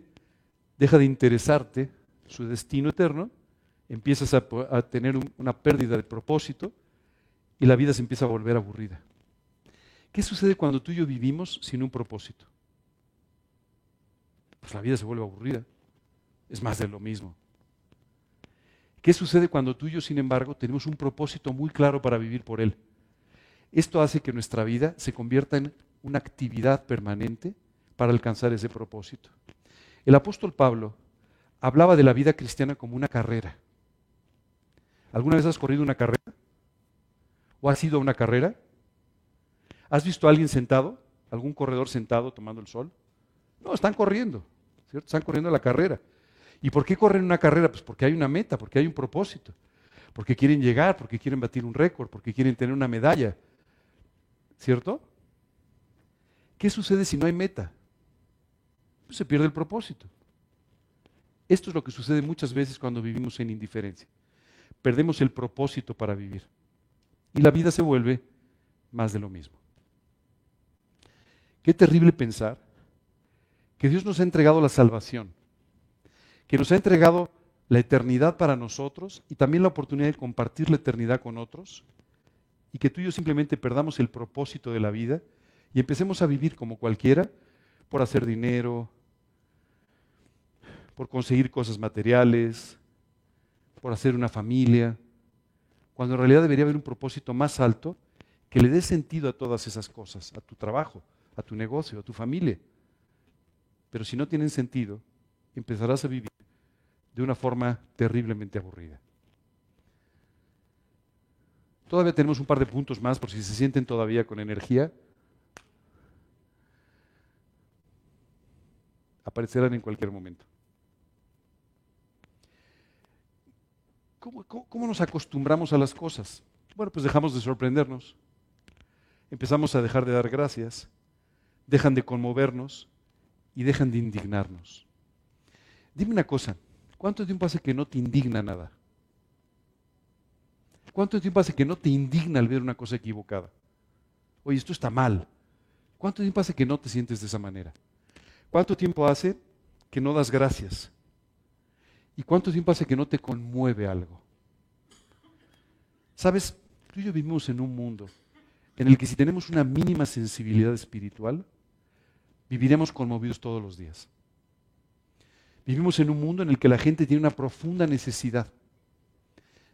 deja de interesarte su destino eterno, empiezas a, a tener una pérdida de propósito, y la vida se empieza a volver aburrida. ¿Qué sucede cuando tú y yo vivimos sin un propósito? Pues la vida se vuelve aburrida. Es más de lo mismo. ¿Qué sucede cuando tú y yo, sin embargo, tenemos un propósito muy claro para vivir por él? Esto hace que nuestra vida se convierta en una actividad permanente para alcanzar ese propósito. El apóstol Pablo hablaba de la vida cristiana como una carrera. ¿Alguna vez has corrido una carrera? ¿O has ido a una carrera? ¿Has visto a alguien sentado? ¿Algún corredor sentado tomando el sol? No, están corriendo, ¿cierto? Están corriendo la carrera. ¿Y por qué corren una carrera? Pues porque hay una meta, porque hay un propósito, porque quieren llegar, porque quieren batir un récord, porque quieren tener una medalla, ¿cierto? ¿Qué sucede si no hay meta? Pues se pierde el propósito. Esto es lo que sucede muchas veces cuando vivimos en indiferencia. Perdemos el propósito para vivir y la vida se vuelve más de lo mismo. Qué terrible pensar que Dios nos ha entregado la salvación, que nos ha entregado la eternidad para nosotros y también la oportunidad de compartir la eternidad con otros y que tú y yo simplemente perdamos el propósito de la vida y empecemos a vivir como cualquiera por hacer dinero, por conseguir cosas materiales, por hacer una familia, cuando en realidad debería haber un propósito más alto que le dé sentido a todas esas cosas, a tu trabajo, a tu negocio, a tu familia. Pero si no tienen sentido, empezarás a vivir de una forma terriblemente aburrida. Todavía tenemos un par de puntos más por si se sienten todavía con energía. Aparecerán en cualquier momento. ¿Cómo, nos acostumbramos a las cosas? Bueno, pues dejamos de sorprendernos. Empezamos a dejar de dar gracias, dejan de conmovernos y dejan de indignarnos. Dime una cosa, ¿cuánto tiempo hace que no te indigna nada? ¿Cuánto tiempo hace que no te indigna al ver una cosa equivocada? Oye, esto está mal. ¿Cuánto tiempo hace que no te sientes de esa manera? ¿Cuánto tiempo hace que no das gracias? ¿Y cuánto tiempo hace que no te conmueve algo? Sabes, tú y yo vivimos en un mundo en el que si tenemos una mínima sensibilidad espiritual, viviremos conmovidos todos los días. Vivimos en un mundo en el que la gente tiene una profunda necesidad.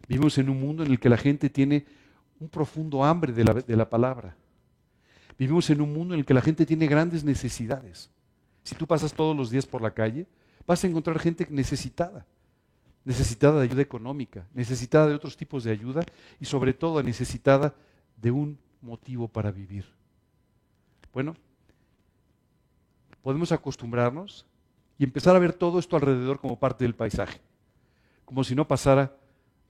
Vivimos en un mundo en el que la gente tiene un profundo hambre de la, de la, palabra. Vivimos en un mundo en el que la gente tiene grandes necesidades. Si tú pasas todos los días por la calle, vas a encontrar gente necesitada necesitada de ayuda económica, necesitada de otros tipos de ayuda y sobre todo necesitada de un motivo para vivir. Bueno, podemos acostumbrarnos y empezar a ver todo esto alrededor como parte del paisaje, como si no pasara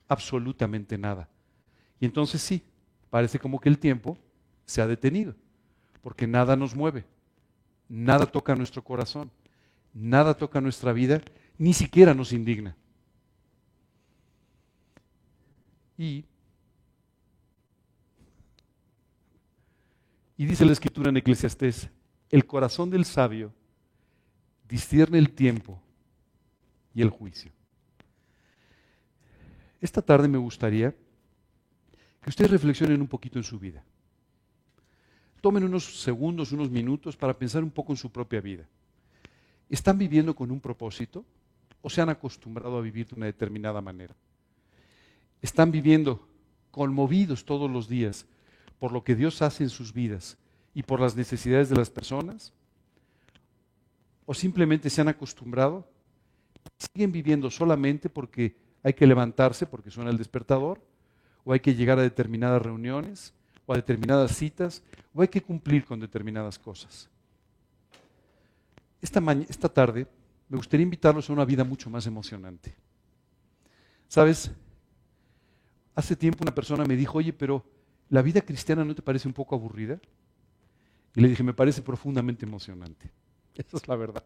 absolutamente nada. Y entonces sí, parece como que el tiempo se ha detenido, porque nada nos mueve, nada toca nuestro corazón, nada toca nuestra vida, ni siquiera nos indigna. Y, dice la escritura en Eclesiastés, el corazón del sabio discierne el tiempo y el juicio. Esta tarde me gustaría que ustedes reflexionen un poquito en su vida. Tomen unos segundos, unos minutos para pensar un poco en su propia vida. ¿Están viviendo con un propósito o se han acostumbrado a vivir de una determinada manera? Están viviendo conmovidos todos los días por lo que Dios hace en sus vidas y por las necesidades de las personas? ¿O simplemente se han acostumbrado? ¿Siguen viviendo solamente porque hay que levantarse porque suena el despertador? o hay que llegar a determinadas reuniones, o a determinadas citas, o hay que cumplir con determinadas cosas. Esta, esta tarde me gustaría invitarlos a una vida mucho más emocionante. ¿Sabes? Hace tiempo una persona me dijo, oye, pero ¿la vida cristiana no te parece un poco aburrida? Y le dije, me parece profundamente emocionante. Esa es la verdad.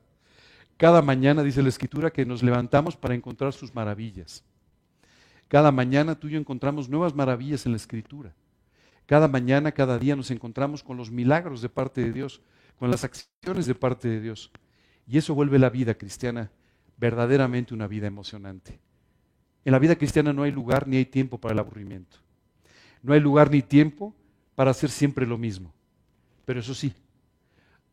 Cada mañana dice la escritura que nos levantamos para encontrar sus maravillas. Cada mañana tú y yo encontramos nuevas maravillas en la escritura. Cada mañana, cada día nos encontramos con los milagros de parte de Dios, con las acciones de parte de Dios. Y eso vuelve la vida cristiana verdaderamente una vida emocionante. En la vida cristiana no hay lugar ni hay tiempo para el aburrimiento. No hay lugar ni tiempo para hacer siempre lo mismo. Pero eso sí,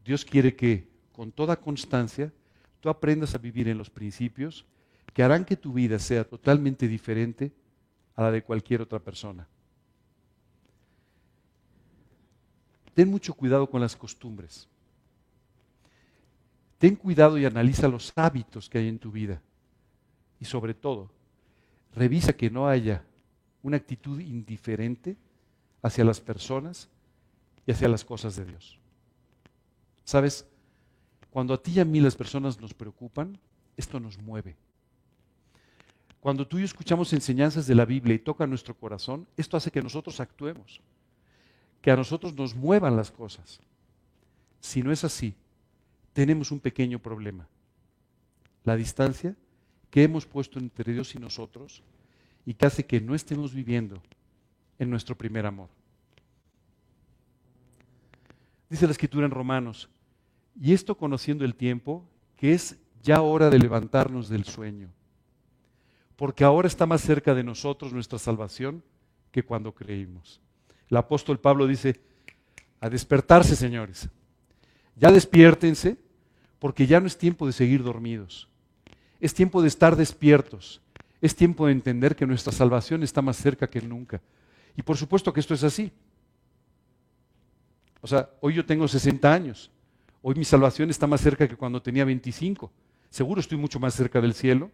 Dios quiere que con toda constancia tú aprendas a vivir en los principios que harán que tu vida sea totalmente diferente a la de cualquier otra persona. Ten mucho cuidado con las costumbres. Ten cuidado y analiza los hábitos que hay en tu vida. Y sobre todo, revisa que no haya una actitud indiferente hacia las personas y hacia las cosas de Dios. ¿Sabes? Cuando a ti y a mí las personas nos preocupan, esto nos mueve. Cuando tú y yo escuchamos enseñanzas de la Biblia y toca nuestro corazón, esto hace que nosotros actuemos, que a nosotros nos muevan las cosas. Si no es así, tenemos un pequeño problema. La distancia que hemos puesto entre Dios y nosotros y que hace que no estemos viviendo en nuestro primer amor. Dice la escritura en Romanos, y esto conociendo el tiempo, que es ya hora de levantarnos del sueño, porque ahora está más cerca de nosotros nuestra salvación que cuando creímos. El apóstol Pablo dice, a despertarse, señores, ya despiértense porque ya no es tiempo de seguir dormidos. Es tiempo de estar despiertos. Es tiempo de entender que nuestra salvación está más cerca que nunca. Y por supuesto que esto es así. O sea, hoy yo tengo 60 años. Hoy mi salvación está más cerca que cuando tenía 25. Seguro estoy mucho más cerca del cielo.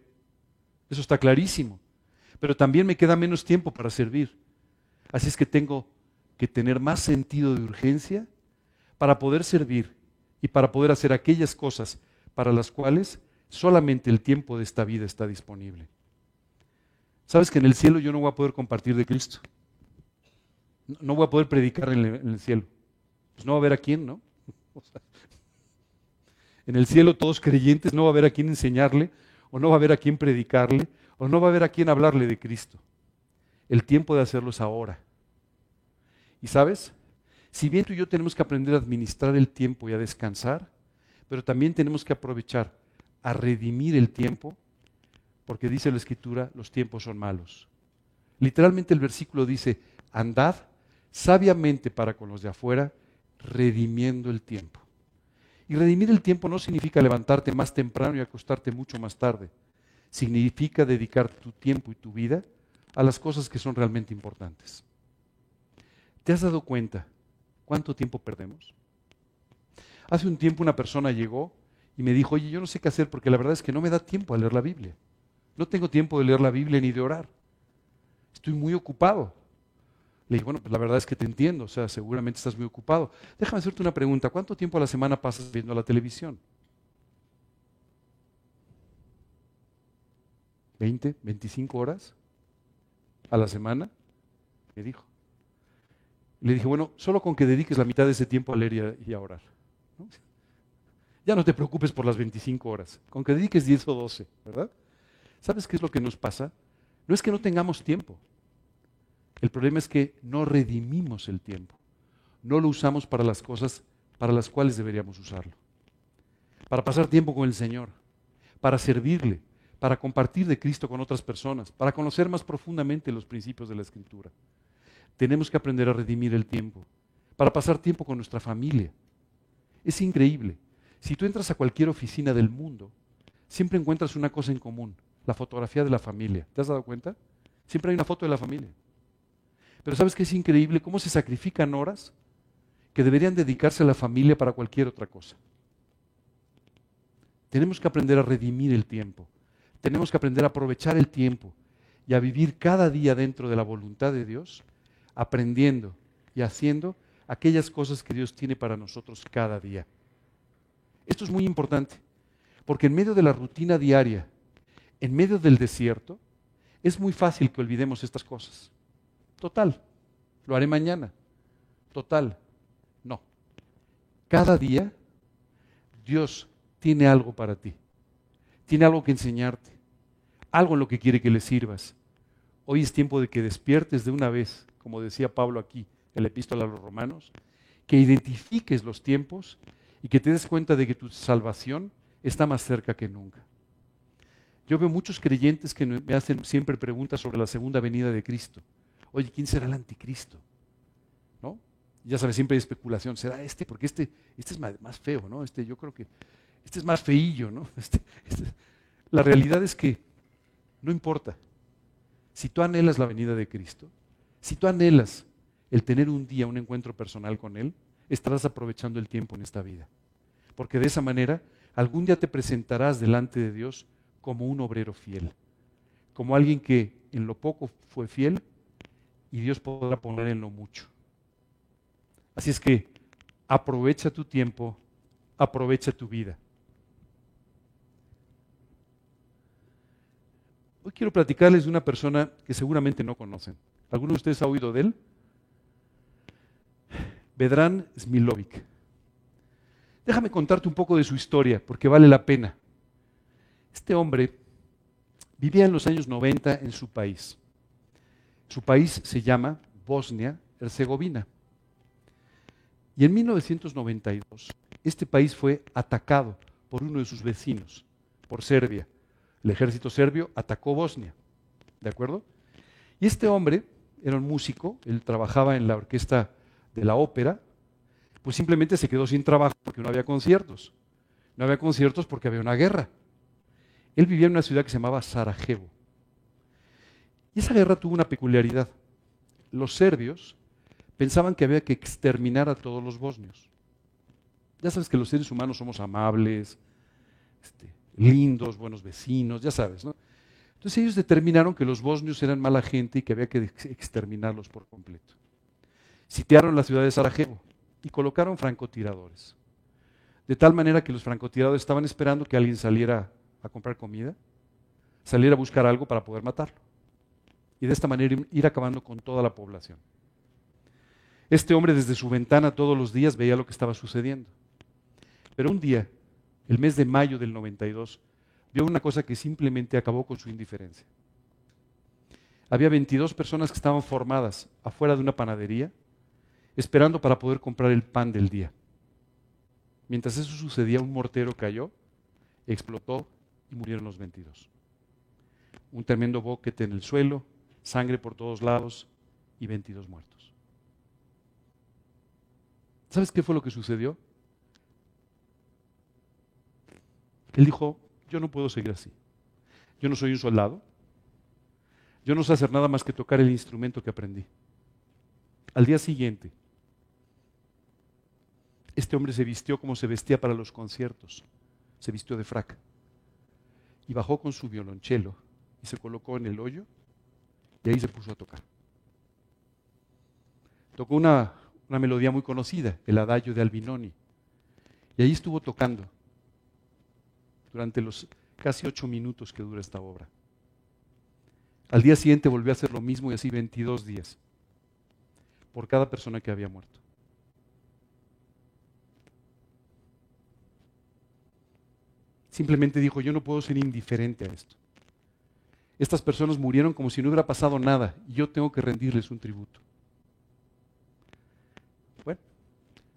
Eso está clarísimo. Pero también me queda menos tiempo para servir. Así es que tengo que tener más sentido de urgencia para poder servir y para poder hacer aquellas cosas para las cuales solamente el tiempo de esta vida está disponible. ¿Sabes que en el cielo yo no voy a poder compartir de Cristo? No voy a poder predicar en el, cielo. Pues no va a haber a quién, ¿no? en el cielo todos creyentes no va a haber a quién enseñarle, o no va a haber a quién predicarle, o no va a haber a quién hablarle de Cristo. El tiempo de hacerlo es ahora. ¿Y sabes? Si bien tú y yo tenemos que aprender a administrar el tiempo y a descansar, pero también tenemos que aprovechar a redimir el tiempo, porque dice la escritura, los tiempos son malos. Literalmente el versículo dice, andad sabiamente para con los de afuera, redimiendo el tiempo. Y redimir el tiempo no significa levantarte más temprano y acostarte mucho más tarde. Significa dedicar tu tiempo y tu vida a las cosas que son realmente importantes. ¿Te has dado cuenta ¿Cuánto tiempo perdemos? Hace un tiempo una persona llegó y me dijo, oye, yo no sé qué hacer porque la verdad es que no me da tiempo a leer la Biblia. No tengo tiempo de leer la Biblia ni de orar. Estoy muy ocupado. Le dije, bueno, pues la verdad es que te entiendo, o sea, seguramente estás muy ocupado. Déjame hacerte una pregunta, ¿cuánto tiempo a la semana pasas viendo la televisión? ¿20, 25 horas a la semana? Me dijo. Le dije, bueno, solo con que dediques la mitad de ese tiempo a leer y a, orar. Ya no te preocupes por las 25 horas, con que dediques 10 o 12, ¿verdad? ¿Sabes qué es lo que nos pasa? No es que no tengamos tiempo. El problema es que no redimimos el tiempo. No lo usamos para las cosas para las cuales deberíamos usarlo. Para pasar tiempo con el Señor, para servirle, para compartir de Cristo con otras personas, para conocer más profundamente los principios de la Escritura. Tenemos que aprender a redimir el tiempo para pasar tiempo con nuestra familia. Es increíble. Si tú entras a cualquier oficina del mundo, siempre encuentras una cosa en común, la fotografía de la familia. ¿Te has dado cuenta? Siempre hay una foto de la familia. Pero ¿sabes qué es increíble? ¿Cómo se sacrifican horas que deberían dedicarse a la familia para cualquier otra cosa? Tenemos que aprender a redimir el tiempo. Tenemos que aprender a aprovechar el tiempo y a vivir cada día dentro de la voluntad de Dios, aprendiendo y haciendo aquellas cosas que Dios tiene para nosotros cada día. Esto es muy importante, porque en medio de la rutina diaria, en medio del desierto, es muy fácil que olvidemos estas cosas. Total, lo haré mañana. Total, no. Cada día Dios tiene algo para ti. Tiene algo que enseñarte. Algo en lo que quiere que le sirvas. Hoy es tiempo de que despiertes de una vez, como decía Pablo aquí en la epístola a los romanos, que identifiques los tiempos y que te des cuenta de que tu salvación está más cerca que nunca. Yo veo muchos creyentes que me hacen siempre preguntas sobre la segunda venida de Cristo. Oye, ¿quién será el anticristo? ¿No? Ya sabes, siempre hay especulación. ¿Será este? Porque este, este es más, feo, ¿no? Este yo creo que este es más feillo, ¿no? Este, este, la realidad es que no importa. Si tú anhelas la venida de Cristo, si tú anhelas el tener un día un encuentro personal con Él, estarás aprovechando el tiempo en esta vida. Porque de esa manera, algún día te presentarás delante de Dios como un obrero fiel, como alguien que en lo poco fue fiel y Dios podrá poner en lo mucho. Así es que aprovecha tu tiempo, aprovecha tu vida. Hoy quiero platicarles de una persona que seguramente no conocen. ¿Alguno de ustedes ha oído de él? Vedran Smilovic. Déjame contarte un poco de su historia, porque vale la pena. Este hombre vivía en los años 90 en su país. Su país se llama Bosnia-Herzegovina. Y en 1992, este país fue atacado por uno de sus vecinos, por Serbia. El ejército serbio atacó Bosnia. ¿De acuerdo? Y este hombre era un músico, él trabajaba en la orquesta de la ópera, pues simplemente se quedó sin trabajo porque no había conciertos. No había conciertos porque había una guerra. Él vivía en una ciudad que se llamaba Sarajevo. Y esa guerra tuvo una peculiaridad. Los serbios pensaban que había que exterminar a todos los bosnios. Ya sabes que los seres humanos somos amables, este, lindos, buenos vecinos, ya sabes, ¿no? Entonces ellos determinaron que los bosnios eran mala gente y que había que exterminarlos por completo. Sitiaron la ciudad de Sarajevo y colocaron francotiradores. De tal manera que los francotiradores estaban esperando que alguien saliera a comprar comida, salir a buscar algo para poder matarlo. Y de esta manera ir acabando con toda la población. Este hombre desde su ventana todos los días veía lo que estaba sucediendo. Pero un día, el mes de mayo del 92, vio una cosa que simplemente acabó con su indiferencia. Había 22 personas que estaban formadas afuera de una panadería, esperando para poder comprar el pan del día. Mientras eso sucedía, un mortero cayó, explotó y murieron los 22. Un tremendo boquete en el suelo, sangre por todos lados y 22 muertos. ¿Sabes qué fue lo que sucedió? Él dijo, yo no puedo seguir así. Yo no soy un soldado. Yo no sé hacer nada más que tocar el instrumento que aprendí. Al día siguiente, este hombre se vistió como se vestía para los conciertos. Se vistió de frac y bajó con su violonchelo y se colocó en el hoyo y ahí se puso a tocar. Tocó una, una melodía muy conocida, el adagio de Albinoni, y ahí estuvo tocando durante los casi ocho minutos que dura esta obra. Al día siguiente volvió a hacer lo mismo y así 22 días por cada persona que había muerto. Simplemente dijo, yo no puedo ser indiferente a esto. Estas personas murieron como si no hubiera pasado nada y yo tengo que rendirles un tributo. Bueno,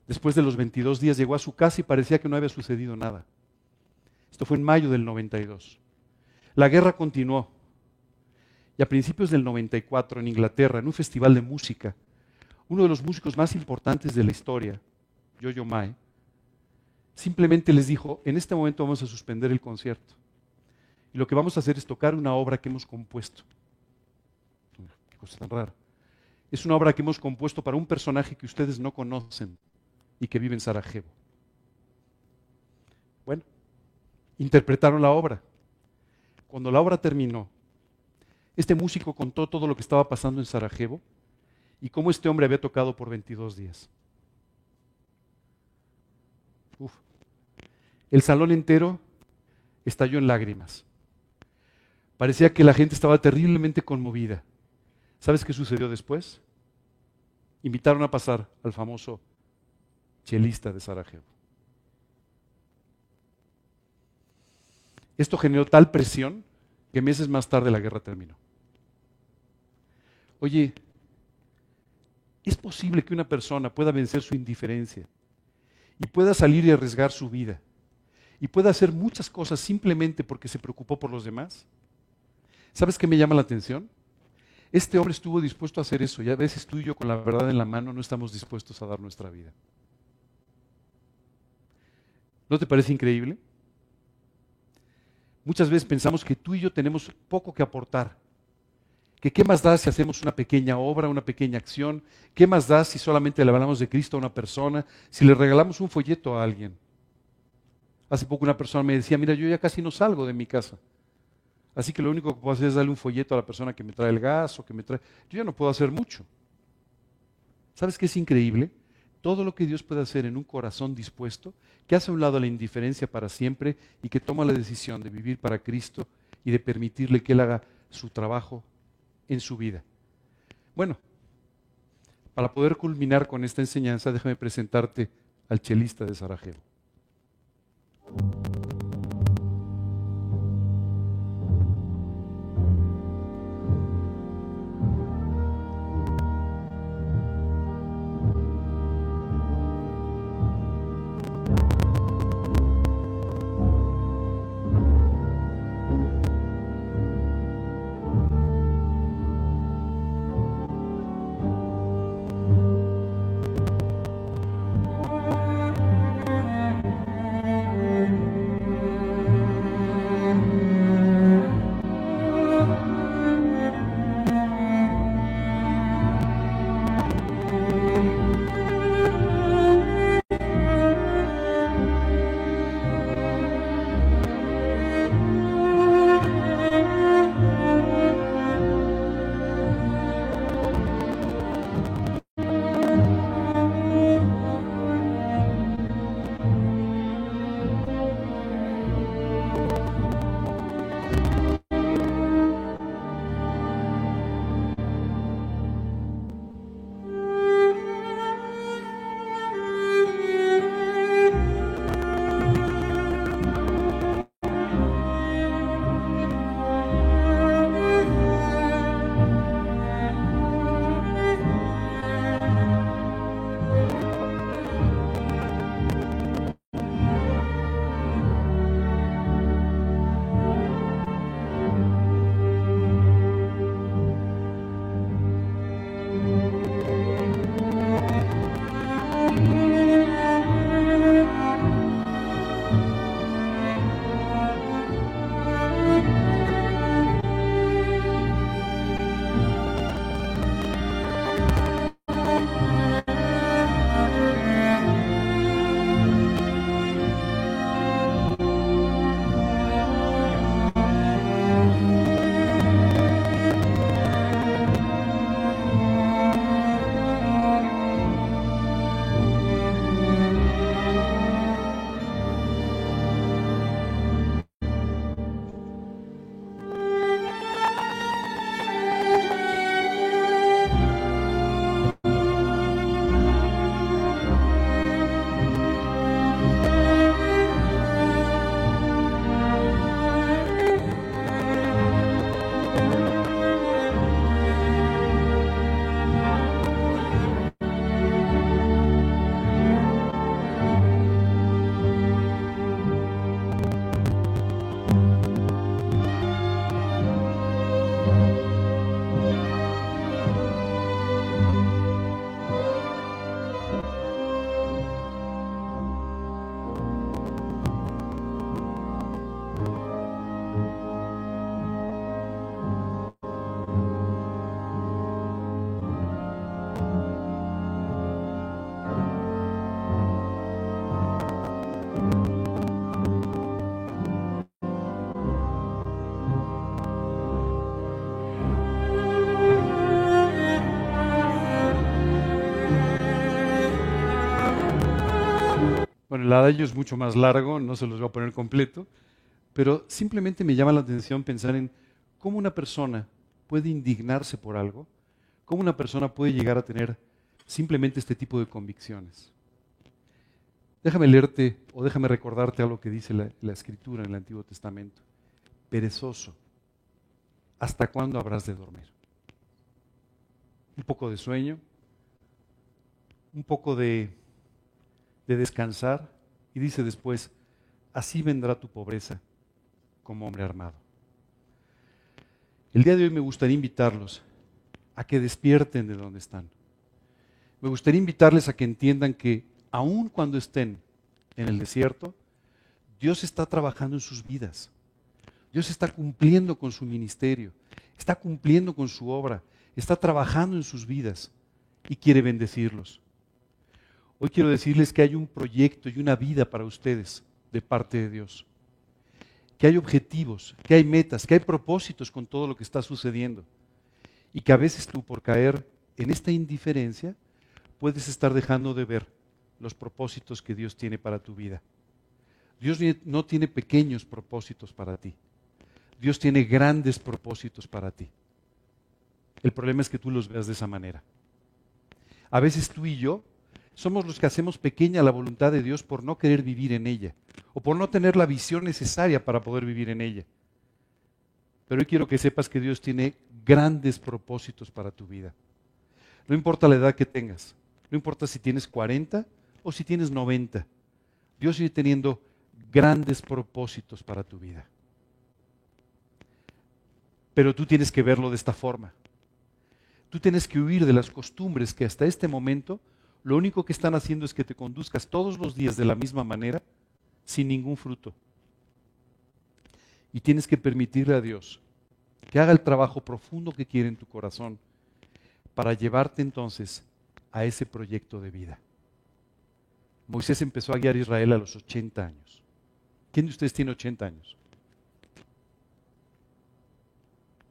después de los 22 días llegó a su casa y parecía que no había sucedido nada. Esto fue en mayo del 92. La guerra continuó. Y a principios del 94 en Inglaterra, en un festival de música, uno de los músicos más importantes de la historia, Yo-Yo Mae, simplemente les dijo, en este momento vamos a suspender el concierto. Y lo que vamos a hacer es tocar una obra que hemos compuesto. Qué cosa tan rara. Es una obra que hemos compuesto para un personaje que ustedes no conocen y que vive en Sarajevo. Bueno, interpretaron la obra. Cuando la obra terminó, este músico contó todo lo que estaba pasando en Sarajevo y cómo este hombre había tocado por 22 días. El salón entero estalló en lágrimas. Parecía que la gente estaba terriblemente conmovida. ¿Sabes qué sucedió después? Invitaron a pasar al famoso chelista de Sarajevo. Esto generó tal presión que meses más tarde la guerra terminó. Oye, ¿es posible que una persona pueda vencer su indiferencia y pueda salir y arriesgar su vida y pueda hacer muchas cosas simplemente porque se preocupó por los demás? ¿Sabes qué me llama la atención? Este hombre estuvo dispuesto a hacer eso y a veces tú y yo con la verdad en la mano no estamos dispuestos a dar nuestra vida. ¿No te parece increíble? Muchas veces pensamos que tú y yo tenemos poco que aportar. Que qué más da si hacemos una pequeña obra, una pequeña acción, qué más da si solamente le hablamos de Cristo a una persona, si le regalamos un folleto a alguien. Hace poco una persona me decía, mira, yo ya casi no salgo de mi casa. Así que lo único que puedo hacer es darle un folleto a la persona que me trae el gas o que me trae... Yo ya no puedo hacer mucho. ¿Sabes qué es increíble? todo lo que Dios puede hacer en un corazón dispuesto, que hace a un lado la indiferencia para siempre y que toma la decisión de vivir para Cristo y de permitirle que Él haga su trabajo en su vida. Bueno, para poder culminar con esta enseñanza, déjame presentarte al chelista de Sarajevo. Bueno, el adagio es mucho más largo, no se los voy a poner completo, pero simplemente me llama la atención pensar en cómo una persona puede indignarse por algo, cómo una persona puede llegar a tener simplemente este tipo de convicciones. Déjame leerte o déjame recordarte algo que dice la, escritura en el Antiguo Testamento. Perezoso, ¿hasta cuándo habrás de dormir? Un poco de sueño, un poco de descansar y dice después, así vendrá tu pobreza como hombre armado. El día de hoy me gustaría invitarlos a que despierten de donde están. Me gustaría invitarles a que entiendan que aun cuando estén en el desierto, Dios está trabajando en sus vidas. Dios está cumpliendo con su ministerio, está cumpliendo con su obra, está trabajando en sus vidas y quiere bendecirlos. Hoy quiero decirles que hay un proyecto y una vida para ustedes de parte de Dios. Que hay objetivos, que hay metas, que hay propósitos con todo lo que está sucediendo. Y que a veces tú por caer en esta indiferencia puedes estar dejando de ver los propósitos que Dios tiene para tu vida. Dios no tiene pequeños propósitos para ti. Dios tiene grandes propósitos para ti. El problema es que tú los veas de esa manera. A veces tú y yo somos los que hacemos pequeña la voluntad de Dios por no querer vivir en ella o por no tener la visión necesaria para poder vivir en ella. Pero hoy quiero que sepas que Dios tiene grandes propósitos para tu vida. No importa la edad que tengas, no importa si tienes 40 o si tienes 90, Dios sigue teniendo grandes propósitos para tu vida. Pero tú tienes que verlo de esta forma. Tú tienes que huir de las costumbres que hasta este momento lo único que están haciendo es que te conduzcas todos los días de la misma manera, sin ningún fruto. Y tienes que permitirle a Dios que haga el trabajo profundo que quiere en tu corazón para llevarte entonces a ese proyecto de vida. Moisés empezó a guiar a Israel a los 80 años. ¿Quién de ustedes tiene 80 años?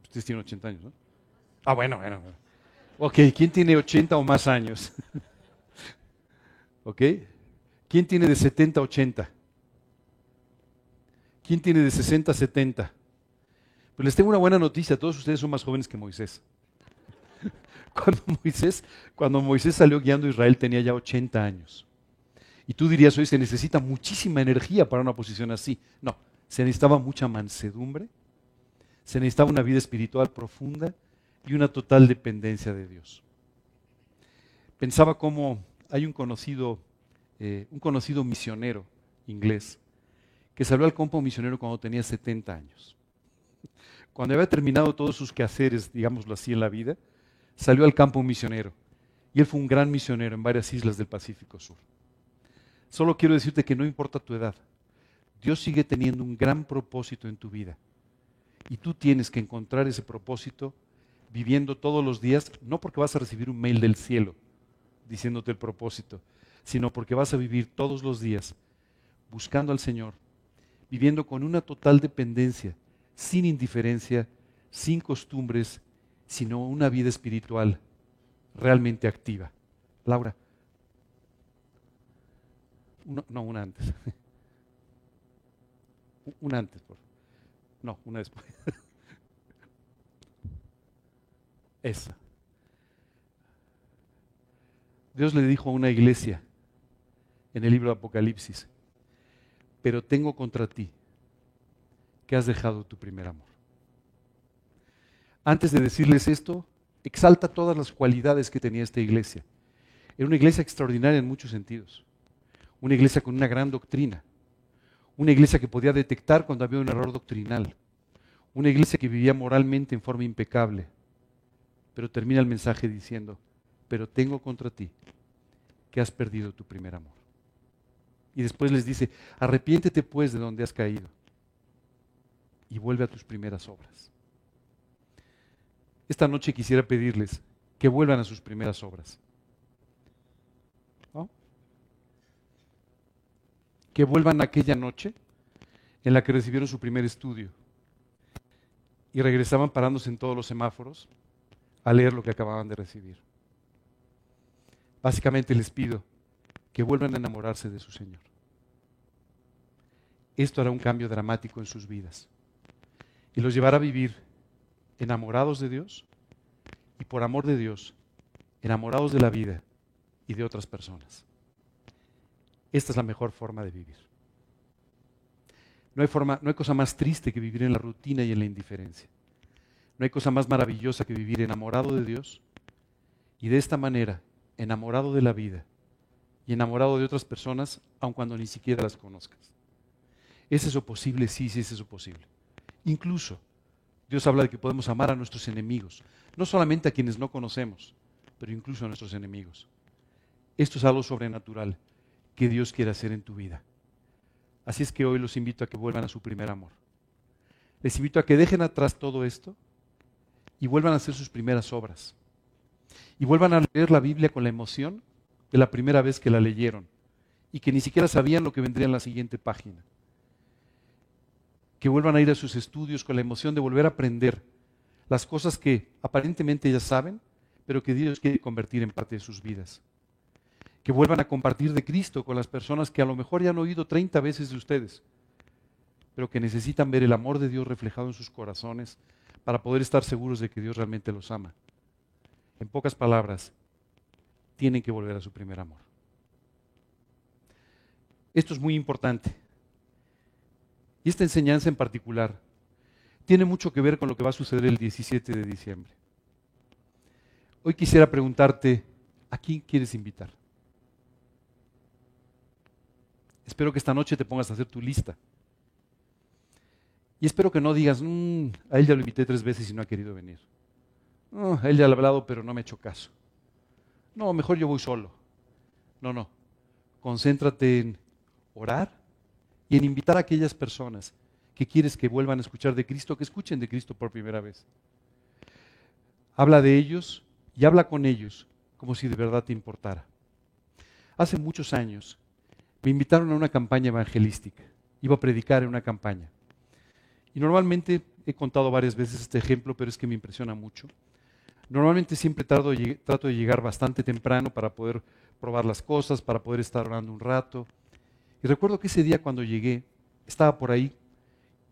Ustedes tienen 80 años, ¿no? Ah, bueno, bueno. bueno. Ok, ¿quién tiene 80 o más años? ¿Ok? ¿Quién tiene de 70 a 80? ¿Quién tiene de 60 a 70? Pues les tengo una buena noticia, todos ustedes son más jóvenes que Moisés. Cuando Moisés, cuando Moisés salió guiando a Israel tenía ya 80 años. Y tú dirías, hoy se necesita muchísima energía para una posición así. No, se necesitaba mucha mansedumbre, se necesitaba una vida espiritual profunda y una total dependencia de Dios. Pensaba cómo hay un conocido, eh, un conocido misionero inglés que salió al campo misionero cuando tenía 70 años. Cuando había terminado todos sus quehaceres, digámoslo así, en la vida, salió al campo misionero. Y él fue un gran misionero en varias islas del Pacífico Sur. Solo quiero decirte que no importa tu edad, Dios sigue teniendo un gran propósito en tu vida. Y tú tienes que encontrar ese propósito viviendo todos los días, no porque vas a recibir un mail del cielo, diciéndote el propósito, sino porque vas a vivir todos los días buscando al Señor, viviendo con una total dependencia, sin indiferencia, sin costumbres, sino una vida espiritual realmente activa. Laura. no, una antes. Una antes, por favor. No, una después. Esa. Dios le dijo a una iglesia en el libro de Apocalipsis, pero tengo contra ti que has dejado tu primer amor. Antes de decirles esto, exalta todas las cualidades que tenía esta iglesia. Era una iglesia extraordinaria en muchos sentidos. Una iglesia con una gran doctrina. Una iglesia que podía detectar cuando había un error doctrinal. Una iglesia que vivía moralmente en forma impecable. Pero termina el mensaje diciendo, pero tengo contra ti que has perdido tu primer amor. Y después les dice, arrepiéntete pues de donde has caído y vuelve a tus primeras obras. Esta noche quisiera pedirles que vuelvan a sus primeras obras. Que vuelvan a aquella noche en la que recibieron su primer estudio y regresaban parándose en todos los semáforos a leer lo que acababan de recibir. Básicamente les pido que vuelvan a enamorarse de su Señor. esto hará un cambio dramático en sus vidas y los llevará a vivir enamorados de Dios y por amor de Dios, enamorados de la vida y de otras personas. Esta es la mejor forma de vivir. No hay, forma, no hay cosa más triste que vivir en la rutina y en la indiferencia. No hay cosa más maravillosa que vivir enamorado de Dios y de esta manera enamorado de la vida y enamorado de otras personas, aun cuando ni siquiera las conozcas. ¿Es eso posible? Sí, sí es eso posible. Incluso Dios habla de que podemos amar a nuestros enemigos, no solamente a quienes no conocemos, pero incluso a nuestros enemigos. Esto es algo sobrenatural que Dios quiere hacer en tu vida. Así es que hoy los invito a que vuelvan a su primer amor. Les invito a que dejen atrás todo esto y vuelvan a hacer sus primeras obras. Y vuelvan a leer la Biblia con la emoción de la primera vez que la leyeron y que ni siquiera sabían lo que vendría en la siguiente página. Que vuelvan a ir a sus estudios con la emoción de volver a aprender las cosas que aparentemente ya saben, pero que Dios quiere convertir en parte de sus vidas. Que vuelvan a compartir de Cristo con las personas que a lo mejor ya han oído 30 veces de ustedes, pero que necesitan ver el amor de Dios reflejado en sus corazones para poder estar seguros de que Dios realmente los ama. En pocas palabras, tienen que volver a su primer amor. Esto es muy importante. Y esta enseñanza en particular tiene mucho que ver con lo que va a suceder el 17 de diciembre. Hoy quisiera preguntarte, ¿a quién quieres invitar? Espero que esta noche te pongas a hacer tu lista. Y espero que no digas, mm, a él ya lo invité tres veces y no ha querido venir. A él ya ha hablado, pero no me ha hecho caso. No, mejor yo voy solo. No, no. Concéntrate en orar y en invitar a aquellas personas que quieres que vuelvan a escuchar de Cristo, que escuchen de Cristo por primera vez. Habla de ellos y habla con ellos como si de verdad te importara. Hace muchos años me invitaron a una campaña evangelística. Iba a predicar en una campaña. Y normalmente he contado varias veces este ejemplo, pero es que me impresiona mucho. Normalmente siempre trato de, llegar bastante temprano para poder probar las cosas, para poder estar orando un rato. Y recuerdo que ese día cuando llegué, estaba por ahí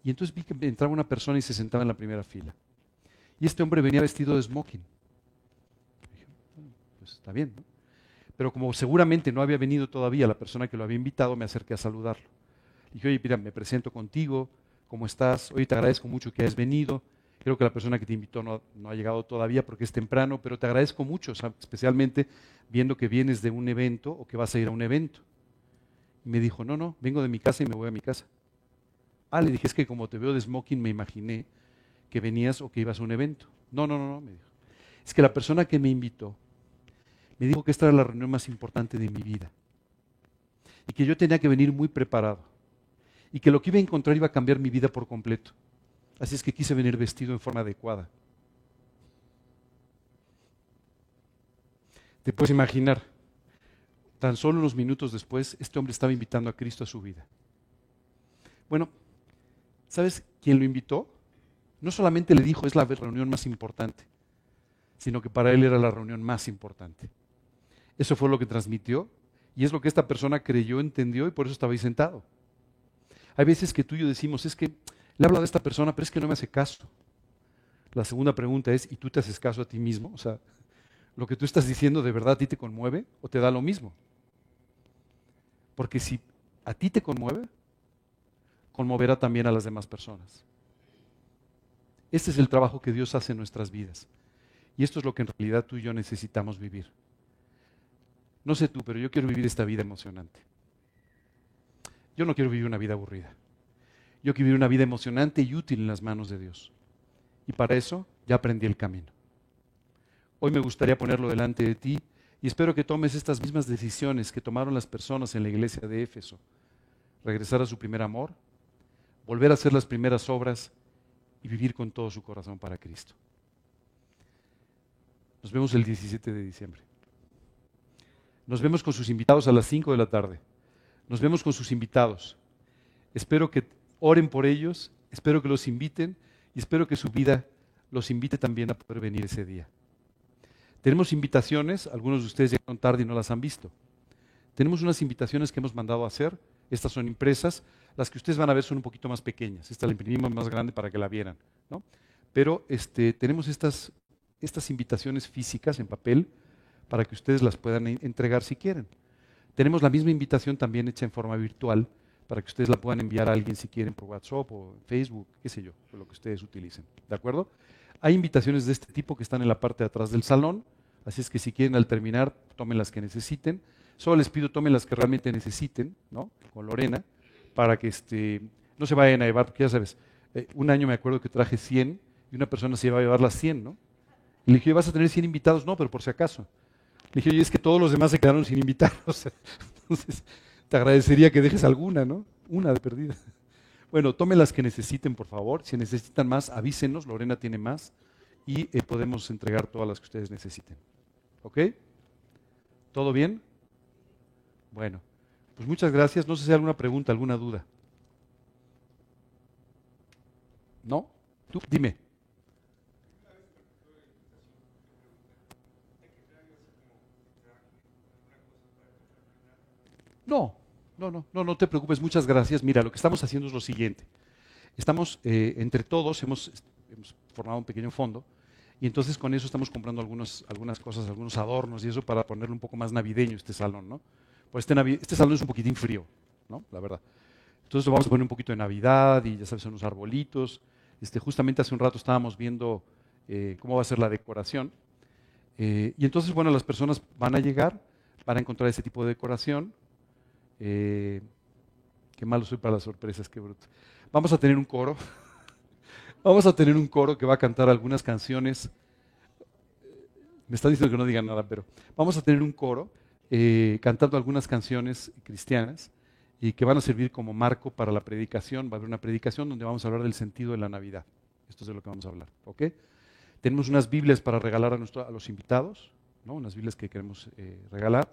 y entonces vi que entraba una persona y se sentaba en la primera fila. Y este hombre venía vestido de smoking. dije, pues está bien. Pero como seguramente no había venido todavía la persona que lo había invitado, me acerqué a saludarlo. dije, oye, mira, me presento contigo, ¿cómo estás? Hoy te agradezco mucho que hayas venido. Creo que la persona que te invitó no, ha llegado todavía porque es temprano, pero te agradezco mucho, especialmente viendo que vienes de un evento o que vas a ir a un evento. Y me dijo, no, no, vengo de mi casa y me voy a mi casa. Ah, le dije, es que como te veo de smoking me imaginé que venías o que ibas a un evento. No, no, no, no, me dijo. Es que la persona que me invitó me dijo que esta era la reunión más importante de mi vida. Y que yo tenía que venir muy preparado. Y que lo que iba a encontrar iba a cambiar mi vida por completo. Así es que quise venir vestido en forma adecuada. Te puedes imaginar, tan solo unos minutos después, este hombre estaba invitando a Cristo a su vida. Bueno, ¿sabes quién lo invitó? No solamente le dijo es la reunión más importante, sino que para él era la reunión más importante. Eso fue lo que transmitió y es lo que esta persona creyó, entendió y por eso estaba ahí sentado. Hay veces que tú y yo decimos, es que le hablo de esta persona, pero es que no me hace caso. La segunda pregunta es, ¿y tú te haces caso a ti mismo? O sea, ¿lo que tú estás diciendo de verdad a ti te conmueve o te da lo mismo? Porque si a ti te conmueve, conmoverá también a las demás personas. Este es el trabajo que Dios hace en nuestras vidas. Y esto es lo que en realidad tú y yo necesitamos vivir. No sé tú, pero yo quiero vivir esta vida emocionante. Yo no quiero vivir una vida aburrida. Yo quiero vivir una vida emocionante y útil en las manos de Dios. Y para eso ya aprendí el camino. Hoy me gustaría ponerlo delante de ti y espero que tomes estas mismas decisiones que tomaron las personas en la iglesia de Éfeso. Regresar a su primer amor, volver a hacer las primeras obras y vivir con todo su corazón para Cristo. Nos vemos el 17 de diciembre. Nos vemos con sus invitados a las 5 de la tarde. Nos vemos con sus invitados. Espero que Oren por ellos, espero que los inviten y espero que su vida los invite también a poder venir ese día. Tenemos invitaciones, algunos de ustedes llegaron tarde y no las han visto. tenemos unas invitaciones que hemos mandado a hacer. Estas son impresas. Las que ustedes van a ver son un poquito más pequeñas. Esta la imprimimos más grande para que la vieran. ¿no? Pero este, tenemos estas, estas invitaciones físicas en papel para que ustedes las puedan entregar si quieren. Tenemos la misma invitación también hecha en forma virtual para que ustedes la puedan enviar a alguien si quieren por WhatsApp o Facebook, qué sé yo, lo que ustedes utilicen. ¿De acuerdo? Hay invitaciones de este tipo que están en la parte de atrás del salón, así es que si quieren al terminar, tomen las que necesiten. Solo les pido tomen las que realmente necesiten, ¿no? Con Lorena, para que este, no se vayan a llevar, porque ya sabes, eh, un año me acuerdo que traje 100 y una persona se iba a llevar las 100, ¿no? Le dije, ¿vas a tener 100 invitados? No, pero por si acaso. Le dije, oye, es que todos los demás se quedaron sin invitados. Entonces, te agradecería que dejes alguna, ¿no? Una de perdida. Bueno, tomen las que necesiten, por favor. Si necesitan más, avísenos. Lorena tiene más. Y eh, podemos entregar todas las que ustedes necesiten. ¿Ok? ¿Todo bien? Bueno, pues muchas gracias. No sé si hay alguna pregunta, alguna duda. ¿No? Tú, dime. No, no, no, no, no te preocupes, muchas gracias. Mira, lo que estamos haciendo es lo siguiente. Estamos, eh, entre todos, hemos, formado un pequeño fondo y entonces con eso estamos comprando algunas, algunas cosas, algunos adornos y eso para ponerle un poco más navideño este salón, ¿no? Pues este, este salón es un poquitín frío, ¿no? La verdad. Entonces vamos a poner un poquito de Navidad y ya sabes, unos arbolitos. Este, justamente hace un rato estábamos viendo eh, cómo va a ser la decoración. Eh, y entonces, bueno, las personas van a llegar, van a encontrar ese tipo de decoración, eh, qué malo soy para las sorpresas, qué bruto. Vamos a tener un coro. Vamos a tener un coro que va a cantar algunas canciones. Me está diciendo que no diga nada, pero vamos a tener un coro eh, cantando algunas canciones cristianas y que van a servir como marco para la predicación. Va a haber una predicación donde vamos a hablar del sentido de la Navidad. Esto es de lo que vamos a hablar. ¿ok? Tenemos unas Biblias para regalar a, a los invitados, ¿no? unas Biblias que queremos eh, regalar.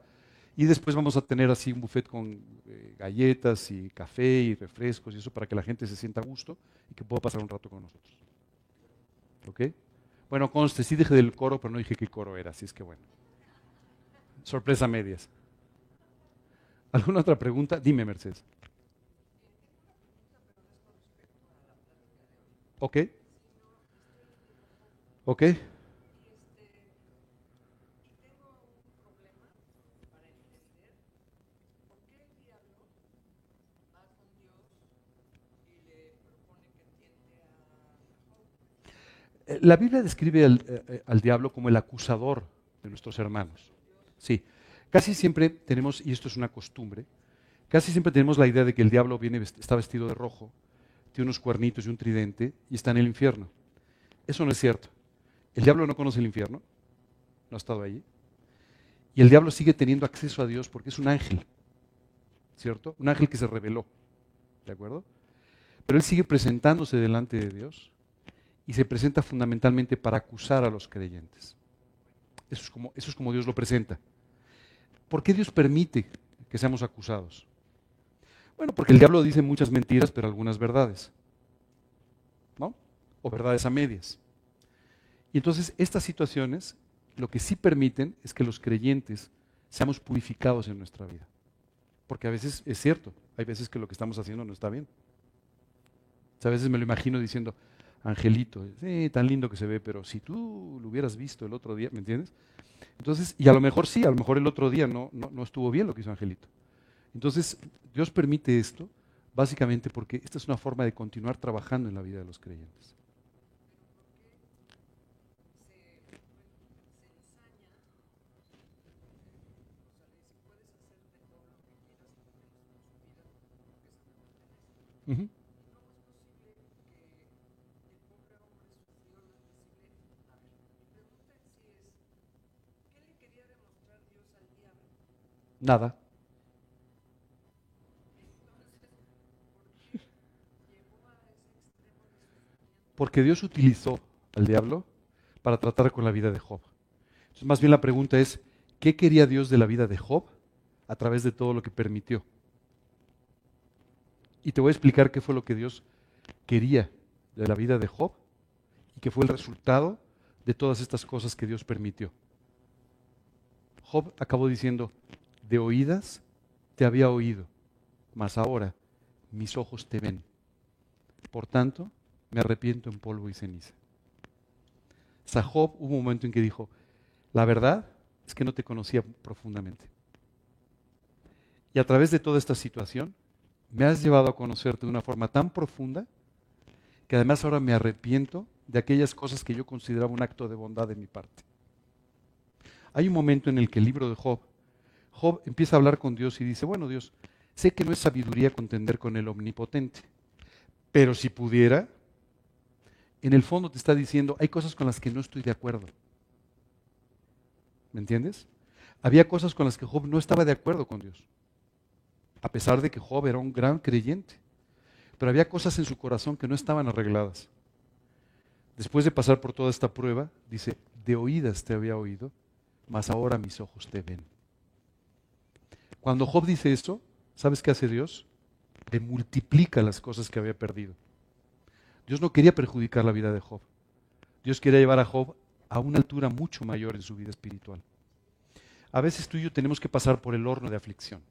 Y después vamos a tener así un buffet con eh, galletas y café y refrescos y eso para que la gente se sienta a gusto y que pueda pasar un rato con nosotros. ¿Ok? Bueno, conste, sí dije del coro, pero no dije qué coro era, así es que bueno. Sorpresa medias. ¿Alguna otra pregunta? Dime, Mercedes. ¿Ok? ¿Ok? La Biblia describe eh, eh, al, diablo como el acusador de nuestros hermanos. Sí, casi siempre tenemos, y esto es una costumbre, casi siempre tenemos la idea de que el diablo viene, está vestido de rojo, tiene unos cuernitos y un tridente y está en el infierno. Eso no es cierto. El diablo no conoce el infierno, no ha estado allí. Y el diablo sigue teniendo acceso a Dios porque es un ángel, ¿cierto? Un ángel que se reveló, ¿de acuerdo? Pero él sigue presentándose delante de Dios y se presenta fundamentalmente para acusar a los creyentes. Eso es como, como Dios lo presenta. ¿Por qué Dios permite que seamos acusados? Bueno, porque el diablo dice muchas mentiras, pero algunas verdades. ¿No? O verdades a medias. Y entonces estas situaciones lo que sí permiten es que los creyentes seamos purificados en nuestra vida. Porque a veces es cierto, hay veces que lo que estamos haciendo no está bien. a veces me lo imagino diciendo, Angelito, sí, tan lindo que se ve, pero si tú lo hubieras visto el otro día, ¿me entiendes? Entonces, y a lo mejor sí, a lo mejor el otro día no, no, estuvo bien lo que hizo Angelito. Entonces, Dios permite esto básicamente porque esta es una forma de continuar trabajando en la vida de los creyentes. Nada. Porque Dios utilizó al diablo para tratar con la vida de Job. Entonces, más bien la pregunta es, ¿qué quería Dios de la vida de Job a través de todo lo que permitió? Y te voy a explicar qué fue lo que Dios quería de la vida de Job y qué fue el resultado de todas estas cosas que Dios permitió. Job acabó diciendo, de oídas te había oído, mas ahora mis ojos te ven. Por tanto, me arrepiento en polvo y ceniza. Job hubo un momento en que dijo, la verdad es que no te conocía profundamente. Y a través de toda esta situación, me has llevado a conocerte de una forma tan profunda que además ahora me arrepiento de aquellas cosas que yo consideraba un acto de bondad de mi parte. Hay un momento en el que el libro de Job, Job empieza a hablar con Dios y dice, bueno Dios, sé que no es sabiduría contender con el omnipotente, pero si pudiera, en el fondo te está diciendo, hay cosas con las que no estoy de acuerdo. ¿Me entiendes? Había cosas con las que Job no estaba de acuerdo con Dios, a pesar de que Job era un gran creyente. Pero había cosas en su corazón que no estaban arregladas. Después de pasar por toda esta prueba, dice, de oídas te había oído, mas ahora mis ojos te ven. Cuando Job dice esto, ¿sabes qué hace Dios? Le multiplica las cosas que había perdido. Dios no quería perjudicar la vida de Job. Dios quería llevar a Job a una altura mucho mayor en su vida espiritual. A veces tú y yo tenemos que pasar por el horno de aflicción.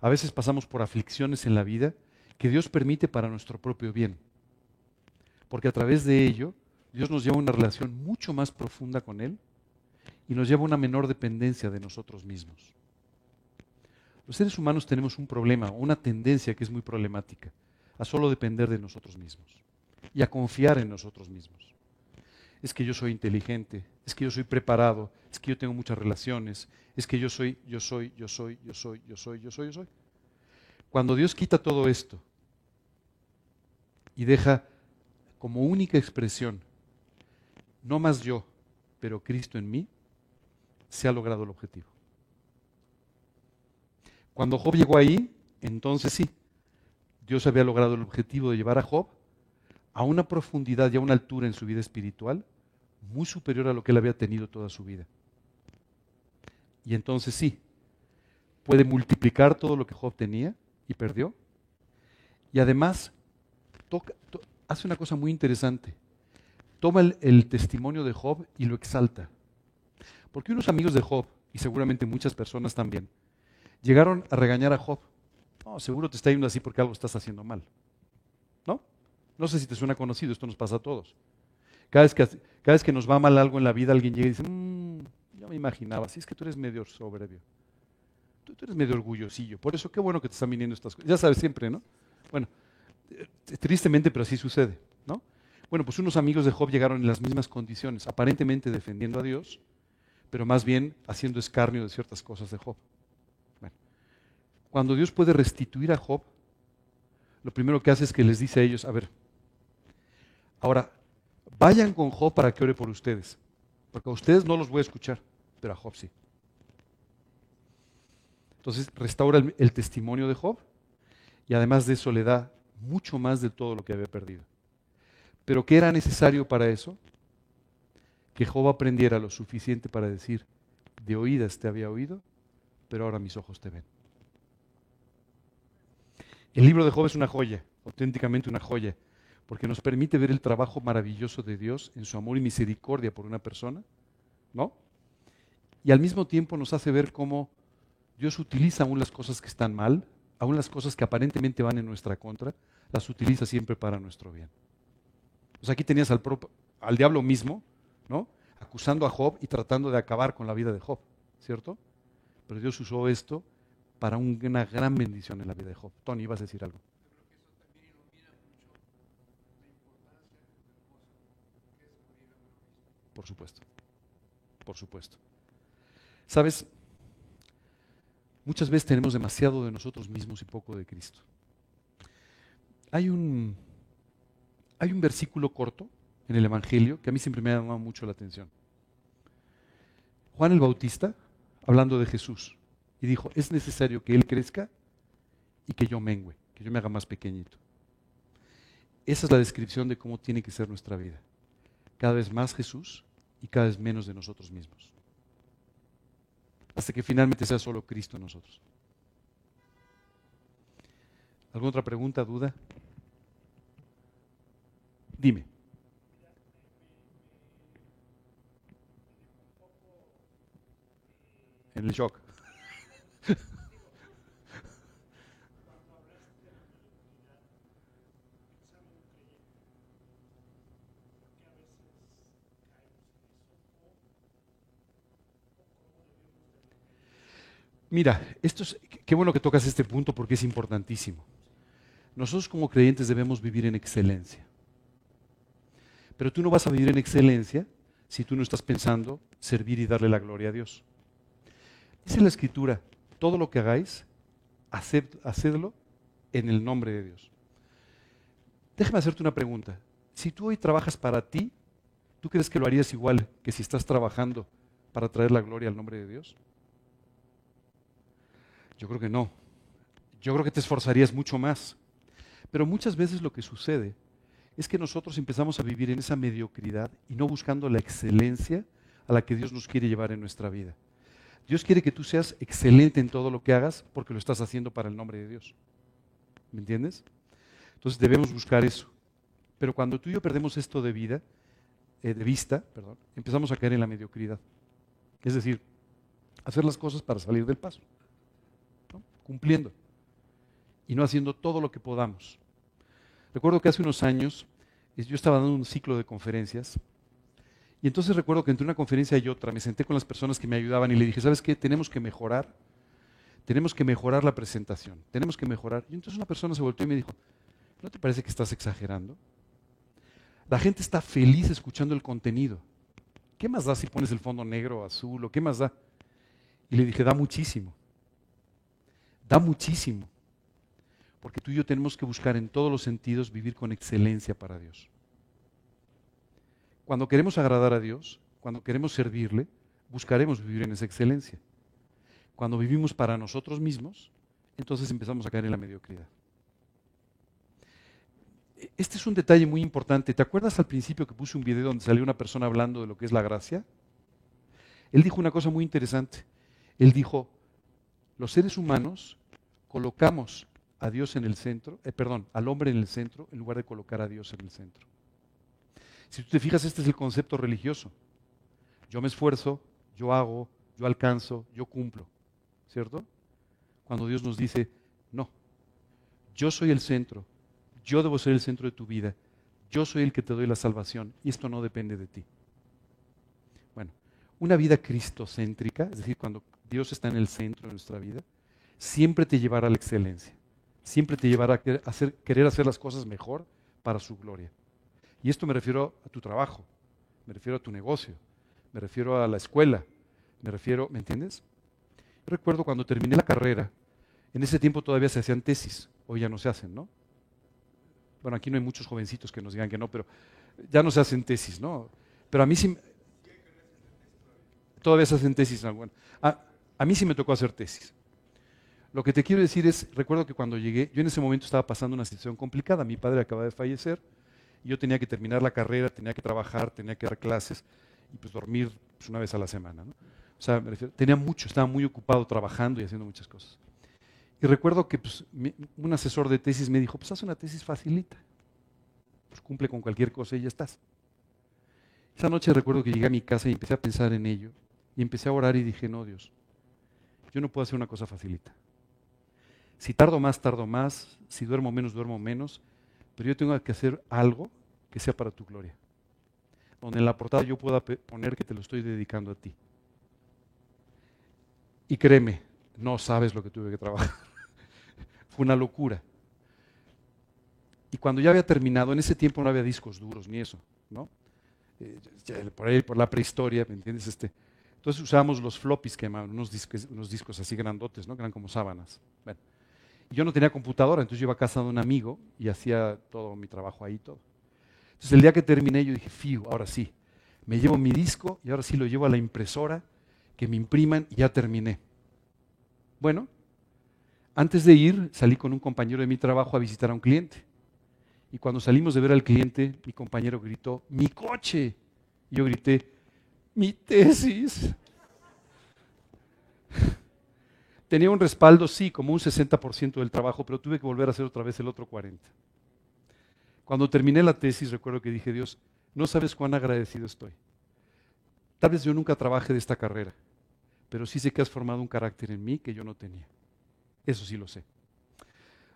A veces pasamos por aflicciones en la vida que Dios permite para nuestro propio bien. Porque a través de ello, Dios nos lleva a una relación mucho más profunda con Él y nos lleva a una menor dependencia de nosotros mismos. Los seres humanos tenemos un problema, una tendencia que es muy problemática, a solo depender de nosotros mismos y a confiar en nosotros mismos. Es que yo soy inteligente, es que yo soy preparado, es que yo tengo muchas relaciones, es que yo soy, yo soy, yo soy, yo soy, yo soy, yo soy, yo soy. Cuando Dios quita todo esto y deja como única expresión, no más yo, pero Cristo en mí, se ha logrado el objetivo. Cuando Job llegó ahí, entonces sí, Dios había logrado el objetivo de llevar a Job a una profundidad y a una altura en su vida espiritual muy superior a lo que él había tenido toda su vida. Y entonces sí, puede multiplicar todo lo que Job tenía y perdió. Y además hace una cosa muy interesante. Toma el, el testimonio de Job y lo exalta. Porque unos amigos de Job, y seguramente muchas personas también, llegaron a regañar a Job. No, seguro te está yendo así porque algo estás haciendo mal. ¿No? No sé si te suena conocido, esto nos pasa a todos. Cada vez que, cada vez que nos va mal algo en la vida, alguien llega y dice, mmm, ya me imaginaba, si es que tú eres medio soberbio. Tú, tú, eres medio orgullosillo. Por eso qué bueno que te están viniendo estas cosas. Ya sabes siempre, ¿no? Bueno, eh, tristemente, pero así sucede, ¿no? Bueno, pues unos amigos de Job llegaron en las mismas condiciones, aparentemente defendiendo a Dios, pero más bien haciendo escarnio de ciertas cosas de Job. Cuando Dios puede restituir a Job, lo primero que hace es que les dice a ellos, a ver, ahora, vayan con Job para que ore por ustedes, porque a ustedes no los voy a escuchar, pero a Job sí. Entonces restaura el testimonio de Job y además de eso le da mucho más de todo lo que había perdido. Pero ¿qué era necesario para eso? que Job aprendiera lo suficiente para decir, de oídas te había oído, pero ahora mis ojos te ven. El libro de Job es una joya, auténticamente una joya, porque nos permite ver el trabajo maravilloso de Dios en su amor y misericordia por una persona, ¿no? Y al mismo tiempo nos hace ver cómo Dios utiliza aún las cosas que están mal, aún las cosas que aparentemente van en nuestra contra, las utiliza siempre para nuestro bien. Pues aquí tenías al, al diablo mismo, ¿no? Acusando a Job y tratando de acabar con la vida de Job, ¿cierto? Pero Dios usó esto para una gran bendición en la vida de Job. Tony, ibas a decir algo. Por supuesto, por supuesto. Sabes, muchas veces tenemos demasiado de nosotros mismos y poco de Cristo. Hay un, hay un versículo corto en el Evangelio que a mí siempre me ha llamado mucho la atención. Juan el Bautista, hablando de Jesús, y dijo, es necesario que Él crezca y que yo mengüe, que yo me haga más pequeñito. Esa es la descripción de cómo tiene que ser nuestra vida. Cada vez más Jesús y cada vez menos de nosotros mismos. Hasta que finalmente sea solo Cristo en nosotros. ¿Alguna otra pregunta, duda? Dime. en el shock. Mira, esto es, qué bueno que tocas este punto porque es importantísimo. Nosotros como creyentes debemos vivir en excelencia. Pero tú no vas a vivir en excelencia si tú no estás pensando servir y darle la gloria a Dios. Dice la Escritura, todo lo que hagáis, hacedlo en el nombre de Dios. Déjame hacerte una pregunta. Si tú hoy trabajas para ti, ¿tú crees que lo harías igual que si estás trabajando para traer la gloria al nombre de Dios? Yo creo que no. Yo creo que te esforzarías mucho más. Pero muchas veces lo que sucede es que nosotros empezamos a vivir en esa mediocridad y no buscando la excelencia a la que Dios nos quiere llevar en nuestra vida. Dios quiere que tú seas excelente en todo lo que hagas porque lo estás haciendo para el nombre de Dios. ¿Me entiendes? Entonces debemos buscar eso. Pero cuando tú y yo perdemos esto de vida, eh, de vista, perdón, empezamos a caer en la mediocridad. Es decir, hacer las cosas para salir del paso, cumpliendo y no haciendo todo lo que podamos. Recuerdo que hace unos años yo estaba dando un ciclo de conferencias y entonces recuerdo que entre una conferencia y otra me senté con las personas que me ayudaban y le dije, ¿sabes qué? Tenemos que mejorar, tenemos que mejorar la presentación, tenemos que mejorar. Y entonces una persona se volteó y me dijo, ¿no te parece que estás exagerando? La gente está feliz escuchando el contenido. ¿Qué más da si pones el fondo negro azul o qué más da? Y le dije, da muchísimo. Da muchísimo. Porque tú y yo tenemos que buscar en todos los sentidos vivir con excelencia para Dios. Cuando queremos agradar a Dios, cuando queremos servirle, buscaremos vivir en esa excelencia. Cuando vivimos para nosotros mismos, entonces empezamos a caer en la mediocridad. Este es un detalle muy importante. ¿Te acuerdas al principio que puse un video donde salió una persona hablando de lo que es la gracia? Él dijo una cosa muy interesante. Él dijo, los seres humanos colocamos a Dios en el centro, eh, perdón, al hombre en el centro en lugar de colocar a Dios en el centro. Si tú te fijas, este es el concepto religioso. Yo me esfuerzo, yo hago, yo alcanzo, yo cumplo, ¿cierto? Cuando Dios nos dice, no, yo soy el centro, yo debo ser el centro de tu vida, yo soy el que te doy la salvación y esto no depende de ti. Bueno, una vida cristocéntrica, es decir, cuando Dios está en el centro de nuestra vida, siempre te llevará a la excelencia siempre te llevará a hacer, querer hacer las cosas mejor para su gloria. Y esto me refiero a tu trabajo, me refiero a tu negocio, me refiero a la escuela, me refiero, ¿me entiendes? recuerdo cuando terminé la carrera, en ese tiempo todavía se hacían tesis, hoy ya no se hacen, ¿no? Bueno, aquí no hay muchos jovencitos que nos digan que no, pero ya no se hacen tesis, ¿no? Pero a mí sí, todavía se hacen tesis. A mí sí me tocó hacer tesis. Lo que te quiero decir es, recuerdo que cuando llegué, yo en ese momento estaba pasando una situación complicada, mi padre acaba de fallecer, y yo tenía que terminar la carrera, tenía que trabajar, tenía que dar clases y pues dormir pues, una vez a la semana. O sea, me refiero, tenía mucho, estaba muy ocupado trabajando y haciendo muchas cosas. Y recuerdo que pues, un asesor de tesis me dijo, pues haz una tesis facilita, pues cumple con cualquier cosa y ya estás. Esa noche recuerdo que llegué a mi casa y empecé a pensar en ello, y empecé a orar y dije, no Dios, yo no puedo hacer una cosa facilita. Si tardo más, tardo más. Si duermo menos, duermo menos. Pero yo tengo que hacer algo que sea para tu gloria. Donde en la portada yo pueda poner que te lo estoy dedicando a ti. Y créeme, no sabes lo que tuve que trabajar. Fue una locura. Y cuando ya había terminado, en ese tiempo no había discos duros ni eso, ¿no? Eh, por ahí, por la prehistoria, ¿me entiendes? Este, entonces usábamos los floppies que llamaban, unos discos, unos discos así grandotes, ¿no? Que eran como sábanas. Bueno, yo no tenía computadora, entonces yo iba a casa de un amigo y hacía todo mi trabajo ahí todo. Entonces el día que terminé yo dije, fiu, ahora sí, me llevo mi disco y ahora sí lo llevo a la impresora, que me impriman y ya terminé. Bueno, antes de ir salí con un compañero de mi trabajo a visitar a un cliente. Y cuando salimos de ver al cliente, mi compañero gritó, mi coche. Y yo grité, mi tesis. Tenía un respaldo, sí, como un 60% del trabajo, pero tuve que volver a hacer otra vez el otro 40%. Cuando terminé la tesis, recuerdo que dije, Dios, no sabes cuán agradecido estoy. Tal vez yo nunca trabaje de esta carrera, pero sí sé que has formado un carácter en mí que yo no tenía. Eso sí lo sé.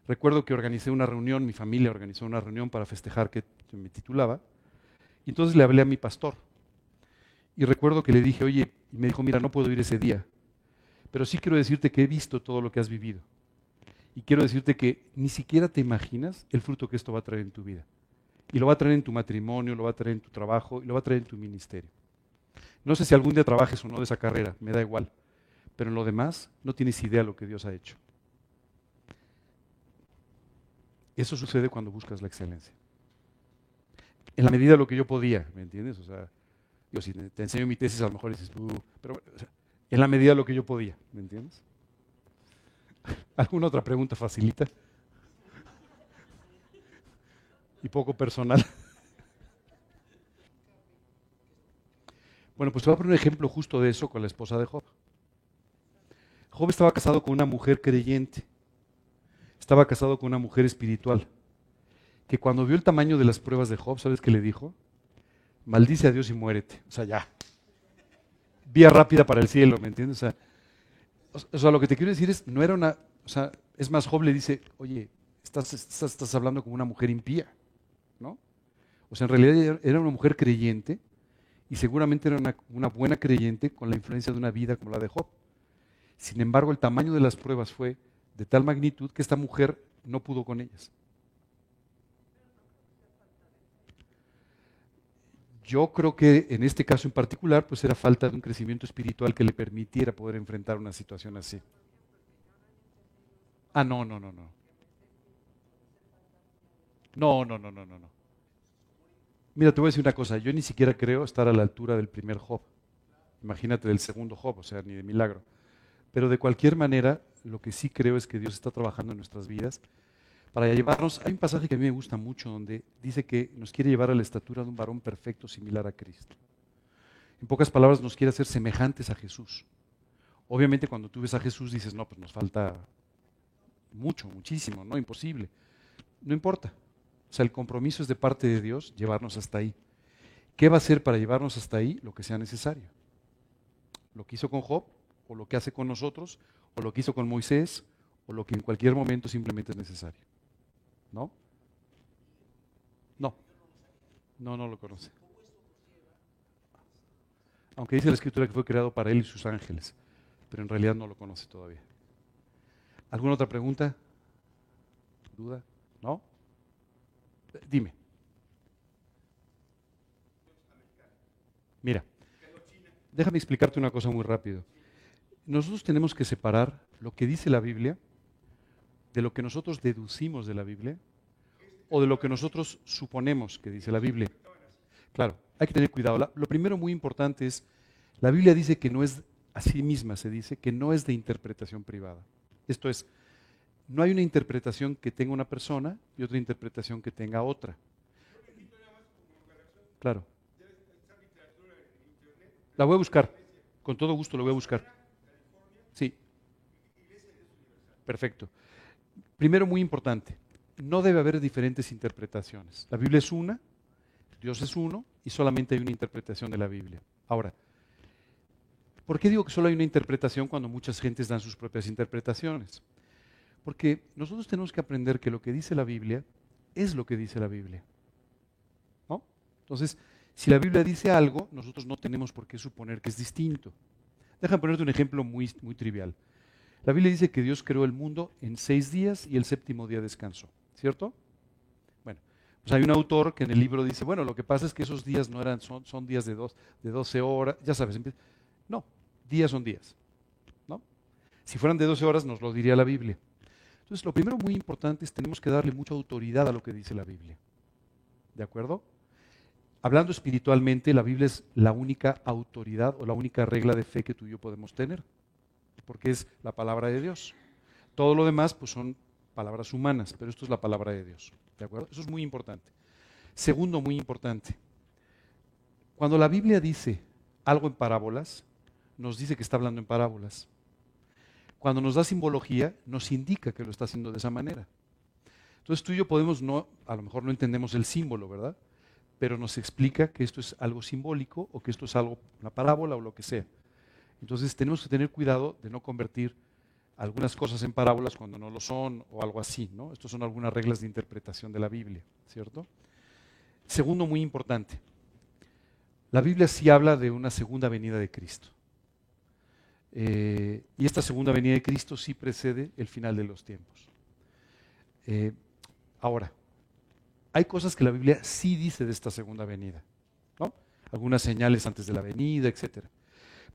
Recuerdo que organicé una reunión, mi familia organizó una reunión para festejar que me titulaba, y entonces le hablé a mi pastor. Y recuerdo que le dije, oye, y me dijo, mira, no puedo ir ese día, Pero sí quiero decirte que he visto todo lo que has vivido. Y quiero decirte que ni siquiera te imaginas el fruto que esto va a traer en tu vida. Y lo va a traer en tu matrimonio, lo va a traer en tu trabajo y lo va a traer en tu ministerio. No sé si algún día trabajes o no de esa carrera, me da igual. Pero en lo demás no tienes idea de lo que Dios ha hecho. Eso sucede cuando buscas la excelencia. En la medida de lo que yo podía, ¿me entiendes? O sea, yo si te enseño mi tesis a lo mejor dices, uh", pero en la medida de lo que yo podía, ¿me entiendes? ¿Alguna otra pregunta facilita? Y poco personal. Bueno, pues te voy a poner un ejemplo justo de eso con la esposa de Job. Job estaba casado con una mujer creyente, estaba casado con una mujer espiritual, que cuando vio el tamaño de las pruebas de Job, ¿sabes qué le dijo? Maldice a Dios y muérete. O sea, ya. Vía rápida para el cielo, ¿me entiendes? O sea, lo que te quiero decir es, no era una, o sea, es más, Job le dice, oye, estás, estás, hablando como una mujer impía, ¿no? O sea, en realidad era una mujer creyente y seguramente era una, una buena creyente con la influencia de una vida como la de Job. Sin embargo, el tamaño de las pruebas fue de tal magnitud que esta mujer no pudo con ellas. Yo creo que en este caso en particular, pues era falta de un crecimiento espiritual que le permitiera poder enfrentar una situación así. Ah, no, no, no, no. No, no, no, no, no, no. Mira, te voy a decir una cosa, yo ni siquiera creo estar a la altura del primer Job. Imagínate del segundo Job, o sea, ni de milagro. Pero de cualquier manera, lo que sí creo es que Dios está trabajando en nuestras vidas para llevarnos. Hay un pasaje que a mí me gusta mucho donde dice que nos quiere llevar a la estatura de un varón perfecto similar a Cristo. En pocas palabras, nos quiere hacer semejantes a Jesús. Obviamente, cuando tú ves a Jesús dices, no, pues nos falta mucho, muchísimo, no imposible. No importa. O sea, el compromiso es de parte de Dios llevarnos hasta ahí. ¿Qué va a hacer para llevarnos hasta ahí? Lo que sea necesario. Lo que hizo con Job, o lo que hace con nosotros, o lo que hizo con Moisés, o lo que en cualquier momento simplemente es necesario. ¿No? No. No, no lo conoce. Aunque dice la escritura que fue creado para él y sus ángeles, pero en realidad no lo conoce todavía. ¿Alguna otra pregunta? ¿Duda? ¿No? Dime. Mira, déjame explicarte una cosa muy rápido nosotros tenemos que separar lo que dice la Biblia de lo que nosotros deducimos de la Biblia o de lo que nosotros suponemos que dice la Biblia. Claro, hay que tener cuidado. lo primero muy importante es, la Biblia dice que no es, a sí misma se dice, que no es de interpretación privada. Esto es, no hay una interpretación que tenga una persona y otra interpretación que tenga otra. Claro. La voy a buscar, con todo gusto la voy a buscar. Sí. Perfecto. Primero, muy importante, no debe haber diferentes interpretaciones. La Biblia es una, Dios es uno y solamente hay una interpretación de la Biblia. Ahora, ¿por qué digo que solo hay una interpretación cuando muchas gentes dan sus propias interpretaciones? Porque nosotros tenemos que aprender que lo que dice la Biblia es lo que dice la Biblia. ¿No? Entonces, si la Biblia dice algo, nosotros no tenemos por qué suponer que es distinto. Déjame ponerte un ejemplo muy, muy trivial. La Biblia dice que Dios creó el mundo en seis días y el séptimo día descansó, ¿cierto? Bueno, pues hay un autor que en el libro dice, bueno, lo que pasa es que esos días no eran, son, días de, dos, de 12 horas, ya sabes, no, días son días, ¿no? Si fueran de 12 horas nos lo diría la Biblia. Entonces, lo primero muy importante es tenemos que darle mucha autoridad a lo que dice la Biblia. ¿De acuerdo? Hablando espiritualmente, la Biblia es la única autoridad o la única regla de fe que tú y yo podemos tener, porque es la palabra de Dios. Todo lo demás pues son palabras humanas, pero esto es la palabra de Dios. ¿De acuerdo? Eso es muy importante. Segundo, muy importante. Cuando la Biblia dice algo en parábolas, nos dice que está hablando en parábolas. Cuando nos da simbología, nos indica que lo está haciendo de esa manera. Entonces tú y yo podemos no, a lo mejor no entendemos el símbolo, ¿verdad? pero nos explica que esto es algo simbólico o que esto es algo, una parábola o lo que sea. Entonces tenemos que tener cuidado de no convertir algunas cosas en parábolas cuando no lo son o algo así, ¿no? Estas son algunas reglas de interpretación de la Biblia, ¿cierto? Segundo, muy importante, la Biblia sí habla de una segunda venida de Cristo. Eh, y esta segunda venida de Cristo sí precede el final de los tiempos. Eh, ahora, hay cosas que la Biblia sí dice de esta segunda venida, ¿no? Algunas señales antes de la venida, etc.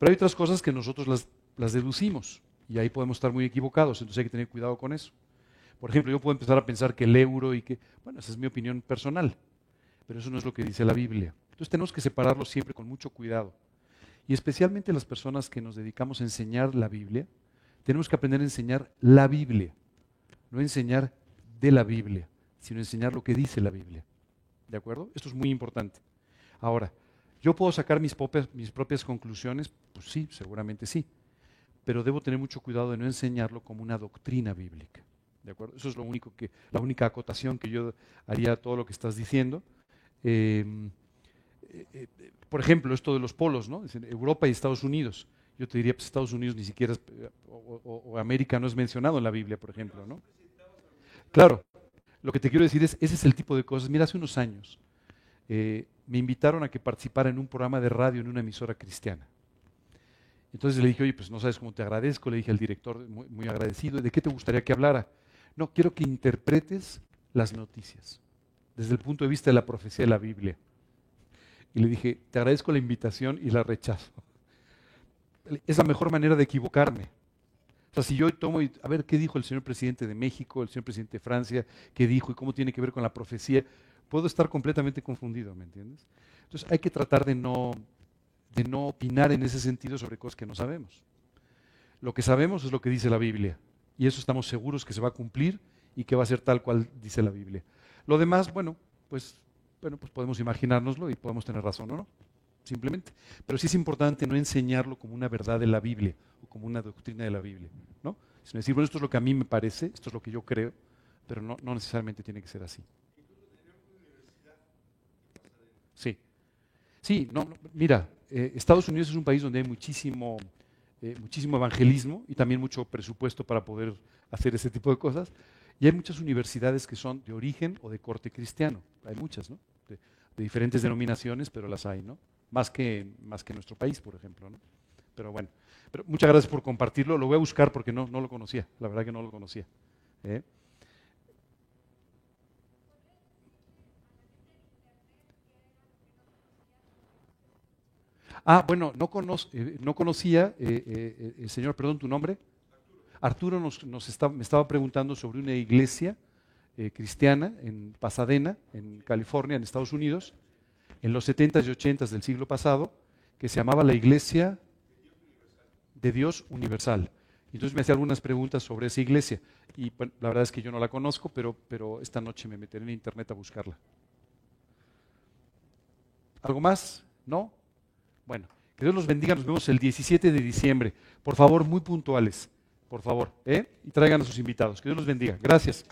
Pero hay otras cosas que nosotros las, deducimos y ahí podemos estar muy equivocados, entonces hay que tener cuidado con eso. Por ejemplo, yo puedo empezar a pensar que el euro y que, bueno, esa es mi opinión personal, pero eso no es lo que dice la Biblia. Entonces tenemos que separarlo siempre con mucho cuidado. Y especialmente las personas que nos dedicamos a enseñar la Biblia, tenemos que aprender a enseñar la Biblia, no enseñar de la Biblia, sino enseñar lo que dice la Biblia. ¿De acuerdo? Esto es muy importante. Ahora, ¿yo puedo sacar mis propias, conclusiones? Pues sí, seguramente sí. Pero debo tener mucho cuidado de no enseñarlo como una doctrina bíblica. ¿De acuerdo? Eso es lo único que, la única acotación que yo haría a todo lo que estás diciendo. Em, eh, eh, por ejemplo, esto de los polos, ¿no? Europa y Estados Unidos. Yo te diría, pues Estados Unidos ni siquiera, o, América no es mencionado en la Biblia, por ejemplo, ¿no? Claro, lo que te quiero decir es, ese es el tipo de cosas. Mira, hace unos años eh, me invitaron a que participara en un programa de radio en una emisora cristiana. Entonces le dije, oye, pues no sabes cómo te agradezco, le dije al director, muy, muy agradecido, ¿de qué te gustaría que hablara? No, quiero que interpretes las noticias desde el punto de vista de la profecía de la Biblia. Y le dije, te agradezco la invitación y la rechazo. Es la mejor manera de equivocarme. O sea, si yo tomo y, a ver, ¿qué dijo el señor presidente de México, el señor presidente de Francia? ¿Qué dijo y cómo tiene que ver con la profecía? Puedo estar completamente confundido, ¿me entiendes? Entonces hay que tratar de no, de no opinar en ese sentido sobre cosas que no sabemos. Lo que sabemos es lo que dice la Biblia y eso estamos seguros que se va a cumplir y que va a ser tal cual dice la Biblia. Lo demás, bueno, pues, bueno, pues podemos imaginárnoslo y podemos tener razón o no, simplemente. Pero sí es importante no enseñarlo como una verdad de la Biblia o como una doctrina de la Biblia, ¿no? Sino decir, bueno, esto es lo que a mí me parece, esto es lo que yo creo, pero no, no necesariamente tiene que ser así. Sí. Sí, no, mira, eh, Estados Unidos es un país donde hay muchísimo eh, muchísimo evangelismo y también mucho presupuesto para poder hacer ese tipo de cosas. Y hay muchas universidades que son de origen o de corte cristiano. Hay muchas, ¿no? De, diferentes denominaciones, pero las hay, ¿no? Más que, más que en nuestro país, por ejemplo, ¿no? Pero bueno, pero muchas gracias por compartirlo. Lo voy a buscar porque no, no lo conocía. La verdad que no lo conocía. ¿eh? Ah, bueno, no, eh, no conocía, eh, eh, señor, perdón, tu nombre. Arturo nos, me estaba preguntando sobre una iglesia cristiana en Pasadena, en California, en Estados Unidos, en los 70s y 80s del siglo pasado, que se llamaba la Iglesia de Dios Universal. Entonces me hacía algunas preguntas sobre esa iglesia. Y la verdad es que yo no la conozco, pero, pero esta noche me meteré en internet a buscarla. ¿Algo más? ¿No? Bueno, que Dios los bendiga. Nos vemos el 17 de diciembre. Por favor, muy puntuales. Por favor, ¿eh? Y traigan a sus invitados. Que Dios los bendiga. Gracias.